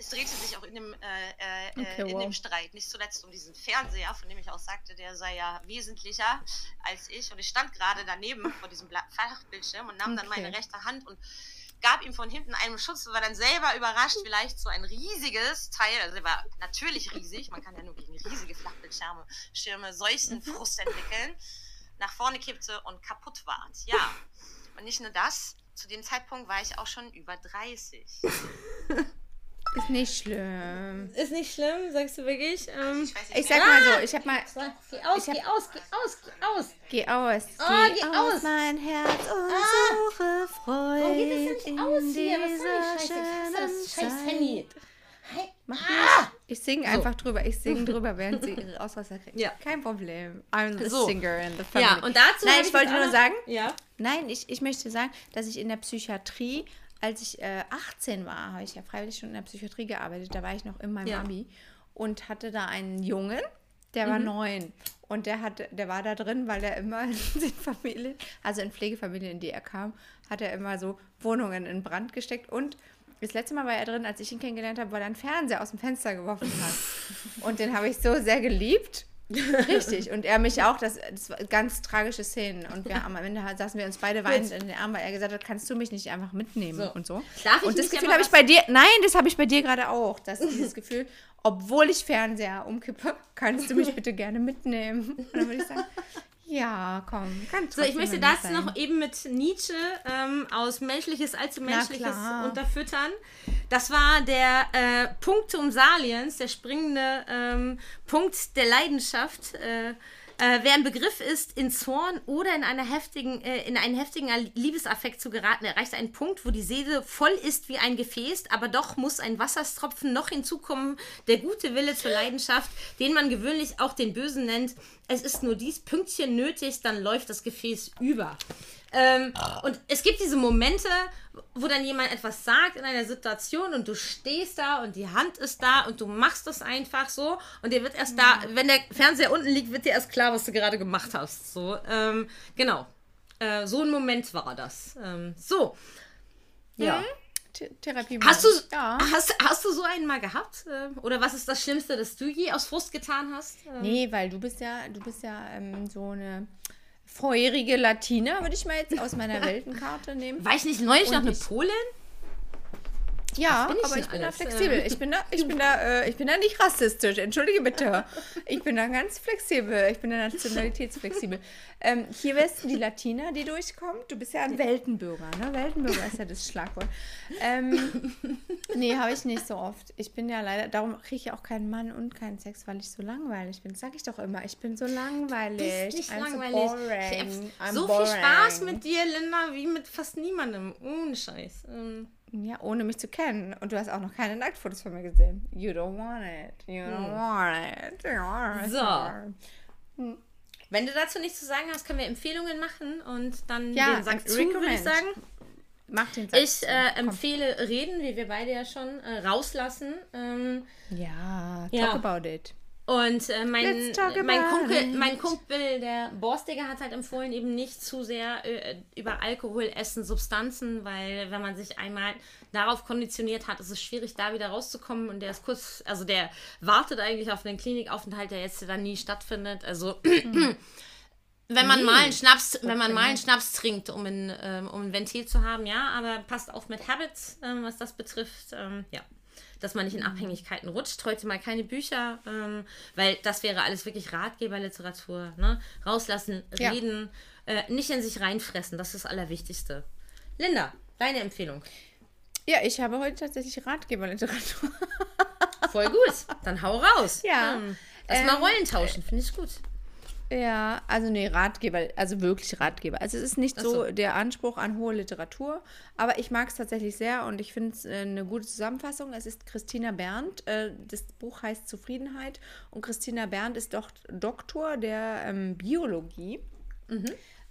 Es drehte sich auch in dem, äh, äh, Okay, in wow. dem Streit nicht zuletzt um diesen Fernseher, von dem ich auch sagte, der sei ja wesentlicher als ich. Und ich stand gerade daneben vor diesem Flachbildschirm und nahm dann Okay. meine rechte Hand und gab ihm von hinten einen Schutz und war dann selber überrascht, vielleicht so ein riesiges Teil, also er war natürlich riesig, man kann ja nur gegen riesige Flachbildschirme Schirme solchen Frust entwickeln, nach vorne kippte und kaputt ward. Ja, und nicht nur das, zu dem Zeitpunkt war ich auch schon über 30. Ist nicht schlimm. Ist nicht schlimm, sagst du wirklich? Ähm, Ich weiß nicht Ich mehr, sag mal so, ich hab mal, geh aus, Ich geh aus, geh aus, geh aus. geh aus, Oh, geh aus. mein Herz und Ah. suche Freude Warum geht das denn nicht aus hier? Was soll die Scheiße? Ich hasse das scheiß Handy. Hey, Mach ah! Ich singe einfach drüber. Ich singe drüber, während sie ihre Auswasser kriegt. Ja. Kein Problem. I'm the So. singer in the family. Ja, und dazu Nein, ich wollte nur sagen, Ja. nein, ich, ich möchte sagen, dass ich in der Psychiatrie, als ich äh, 18 war, habe ich ja freiwillig schon in der Psychiatrie gearbeitet. Da war ich noch in meinem Ja. Abi und hatte da einen Jungen, der Mhm. war neun. Und der, hatte, der war da drin, weil er immer in den Familien, also in Pflegefamilien, in die er kam, hat er immer so Wohnungen in Brand gesteckt. Und das letzte Mal war er drin, als ich ihn kennengelernt habe, weil er einen Fernseher aus dem Fenster geworfen hat. Und den habe ich so sehr geliebt. Richtig. Und er mich auch. Das, das war ganz tragische Szenen. Und wir am Ende saßen wir uns beide weinend in den Armen, weil er gesagt hat, kannst du mich nicht einfach mitnehmen So. und so. Darf ich und das Gefühl habe ich bei dir, nein, das habe ich bei dir gerade auch. Das ist dieses Gefühl, obwohl ich Fernseher umkippe, kannst du mich bitte gerne mitnehmen. Und dann würde ich sagen, ja, komm, ganz So, ich möchte das noch eben mit Nietzsche ähm, aus Menschliches allzu Menschliches unterfüttern. Das war der äh, Punktum Saliens, der springende ähm, Punkt der Leidenschaft. Äh, äh, wer im Begriff ist, in Zorn oder in, einer heftigen, äh, in einen heftigen Liebesaffekt zu geraten, erreicht einen Punkt, wo die Seele voll ist wie ein Gefäß, aber doch muss ein Wasserstropfen noch hinzukommen, der gute Wille zur Leidenschaft, den man gewöhnlich auch den Bösen nennt. Es ist nur dies Pünktchen nötig, dann läuft das Gefäß über. Ähm, und es gibt diese Momente, wo dann jemand etwas sagt in einer Situation und du stehst da und die Hand ist da und du machst das einfach so und dir wird erst da, wenn der Fernseher unten liegt, wird dir erst klar, was du gerade gemacht hast. So, ähm, genau. Äh, so ein Moment war das. Ähm, so. Ja. Th Therapie. Hast du, Ja. hast, hast du so einen mal gehabt? Ähm, Oder was ist das Schlimmste, das du je aus Frust getan hast? Ähm, Nee, weil du bist ja, du bist ja ähm, so eine feurige Latina, würde ich mal jetzt aus meiner Weltenkarte nehmen. War ich nicht neulich noch eine Polin? Ja, ich aber ich bin da alles? flexibel. Ich bin da, ich bin da, äh, ich bin da nicht rassistisch. Entschuldige bitte. Ich bin da ganz flexibel. Ich bin da nationalitätsflexibel. Ähm, hier Westen die Latina, die durchkommt. Du bist ja ein Weltenbürger, ne? Weltenbürger ist ja das Schlagwort. Ähm, nee, habe ich nicht so oft. Ich bin ja leider, darum kriege ich auch keinen Mann und keinen Sex, weil ich so langweilig bin. Das sag ich doch immer. Ich bin so langweilig. Bist nicht I'm langweilig. So, boring. so boring. viel Spaß mit dir, Linda, wie mit fast niemandem. Ohne Scheiß. Ähm, Ja, ohne mich zu kennen. Und du hast auch noch keine Nacktfotos von mir gesehen. You don't want it. You don't want it. Hm. So. wenn du dazu nichts zu sagen hast, können wir Empfehlungen machen und dann Ja, den Sack zu, würde ich sagen. Mach den Satz. Ich äh, empfehle Reden, wie wir beide ja schon äh, rauslassen. Ähm, Ja, talk Ja. about it. Und äh, mein, talk mein, Kumpel, mein Kumpel, der Borstiger, hat halt empfohlen, eben nicht zu sehr äh, über Alkohol, Essen, Substanzen, weil wenn man sich einmal darauf konditioniert hat, ist es schwierig, da wieder rauszukommen. Und der ist kurz, also der wartet eigentlich auf einen Klinikaufenthalt, der jetzt dann nie stattfindet. Also wenn man mal einen Schnaps, wenn man mal einen Schnaps trinkt, um ein, ähm, um ein Ventil zu haben, ja, aber passt auf mit Habits, ähm, was das betrifft, ähm, ja. Dass man nicht Mhm. in Abhängigkeiten rutscht. Heute mal keine Bücher, ähm, weil das wäre alles wirklich Ratgeberliteratur. Ne? Rauslassen, Ja. reden, äh, nicht in sich reinfressen, das ist das Allerwichtigste. Linda, deine Empfehlung. Ja, ich habe heute tatsächlich Ratgeberliteratur. Voll gut. Dann hau raus. Ja. Hm. Lass mal Ähm, Rollen tauschen, finde ich gut. Ja, also nee, Ratgeber, also wirklich Ratgeber. Also es ist nicht so so. der Anspruch an hohe Literatur, aber ich mag es tatsächlich sehr und ich finde es äh, eine gute Zusammenfassung. Es ist Christina Berndt, äh, das Buch heißt Zufriedenheit und Christina Berndt ist doch Doktor der ähm, Biologie.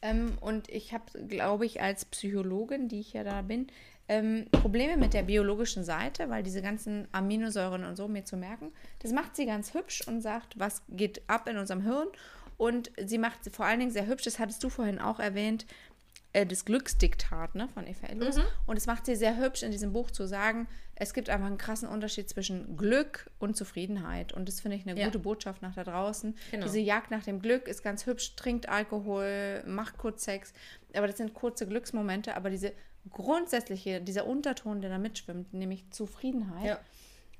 Ähm, und ich habe, glaube ich, als Psychologin, die ich ja da bin, ähm, Probleme mit der biologischen Seite, weil diese ganzen Aminosäuren und so mir zu merken. Das macht sie ganz hübsch und sagt, was geht ab in unserem Hirn. Und sie macht vor allen Dingen sehr hübsch, das hattest du vorhin auch erwähnt, äh, das Glücksdiktat ne, von Eva Ehlers. Und es macht sie sehr hübsch in diesem Buch zu sagen, es gibt einfach einen krassen Unterschied zwischen Glück und Zufriedenheit. Und das finde ich eine Ja. gute Botschaft nach da draußen. Genau. Diese Jagd nach dem Glück ist ganz hübsch, trinkt Alkohol, macht kurz Sex. Aber das sind kurze Glücksmomente. Aber diese grundsätzliche, dieser Unterton, der da mitschwimmt, nämlich Zufriedenheit, Ja.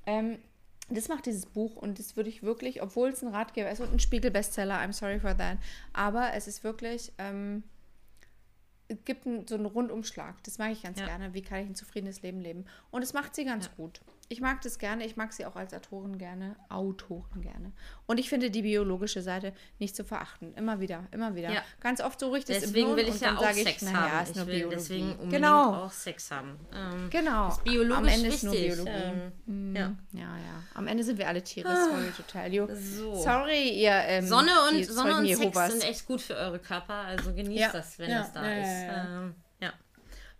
ähm, das macht dieses Buch und das würde ich wirklich, obwohl es ein Ratgeber ist und ein Spiegel-Bestseller, I'm sorry for that, aber es ist wirklich, ähm, es gibt einen, so einen Rundumschlag. Das mag ich ganz Ja. gerne. Wie kann ich ein zufriedenes Leben leben? Und es macht sie ganz gut. Ich mag das gerne. Ich mag sie auch als Autorin gerne, Autorin gerne. Und ich finde die biologische Seite nicht zu verachten. Immer wieder, immer wieder. Ja. Ganz oft so richtig Deswegen will ich ja dann auch Sex ich, haben. ist Ich nur will Biologie. deswegen unbedingt genau. auch Sex haben. Ähm, Genau. ist biologisch Am Ende ist wichtig. nur Biologie. Ähm, ja. Ja, ja. Am Ende sind wir alle Tiere. Sorry, total. Jo. So. Sorry, ihr. Ähm, Sonne und, Sonne und Sex Jehovas. sind echt gut für eure Körper, also genießt Ja. das, wenn Ja. das da Ja, ist. ja, ja. Ähm, ja.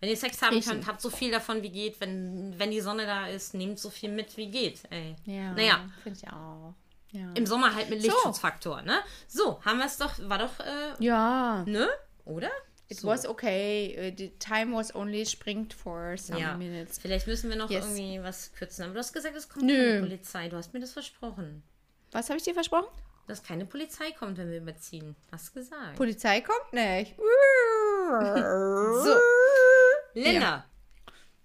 Wenn ihr Sex haben Riechen. könnt, habt so viel davon wie geht. Wenn, wenn die Sonne da ist, nehmt so viel mit wie geht. Ey. Ja, Naja, finde ich auch. Ja. im Sommer halt mit So. Lichtschutzfaktor, ne? So, haben wir es doch, war doch, äh, ja. ne? Oder? It So. was okay. Uh, The time was only springt for some Ja, minutes. vielleicht müssen wir noch Yes. irgendwie was kürzen. Aber du hast gesagt, es kommt Nö. keine Polizei. Du hast mir das versprochen. Was habe ich dir versprochen? Dass keine Polizei kommt, wenn wir überziehen. Hast du gesagt. Polizei kommt nicht. so. Linda.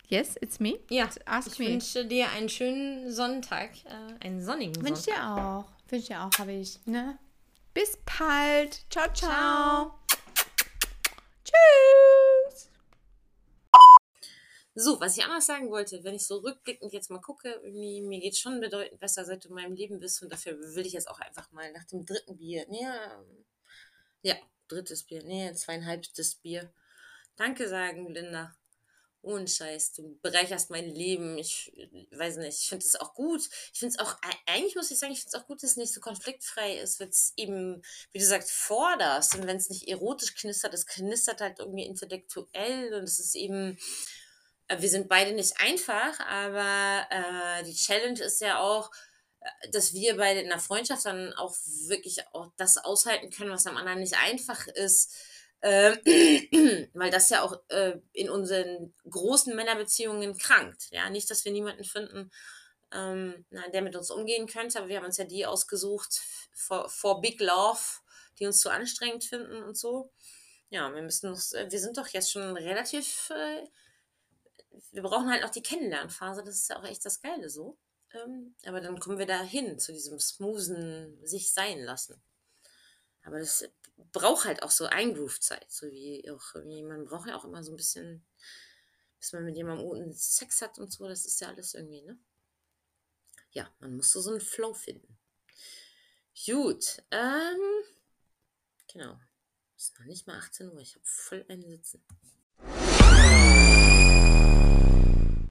Yes, it's me. Ja, Ask ich me. wünsche dir einen schönen Sonntag, äh, einen sonnigen Wünsche Sonntag. dir auch. Wünsche dir auch, habe ich. Ne? Bis bald. Ciao, ciao. Tschüss. So, was ich anders sagen wollte, wenn ich so rückblickend jetzt mal gucke, mir geht schon bedeutend besser, seit du in meinem Leben bist und dafür will ich jetzt auch einfach mal nach dem dritten Bier, nee, ja, drittes Bier, nee, zweieinhalbstes Bier, danke sagen, Linda. Ohne Scheiß, du bereicherst mein Leben. Ich weiß nicht, ich finde es auch gut. Ich finde es auch, eigentlich muss ich sagen, ich finde es auch gut, dass es nicht so konfliktfrei ist, wenn es eben, wie du sagst, forderst und wenn es nicht erotisch knistert, es knistert halt irgendwie intellektuell und es ist eben, äh, wir sind beide nicht einfach, aber äh, die Challenge ist ja auch, äh, dass wir beide in der Freundschaft dann auch wirklich auch das aushalten können, was am anderen nicht einfach ist. Ähm, weil das ja auch äh, in unseren großen Männerbeziehungen krankt. Ja, nicht, dass wir niemanden finden, ähm, na, der mit uns umgehen könnte, aber wir haben uns ja die ausgesucht for, for Big Love, die uns zu anstrengend finden und so. Ja, wir müssen noch, wir sind doch jetzt schon relativ, äh, wir brauchen halt noch die Kennenlernphase, das ist ja auch echt das Geile so. Ähm, aber dann kommen wir da hin, zu diesem smoothen sich sein lassen. Aber das braucht halt auch so Eingroove-Zeit, so wie auch irgendwie, man braucht ja auch immer so ein bisschen, bis man mit jemandem guten Sex hat und so, das ist ja alles irgendwie, ne? Ja, man muss so, so einen Flow finden. Gut, ähm, genau. Ist noch nicht mal 18 Uhr, ich habe voll einen Sitzen.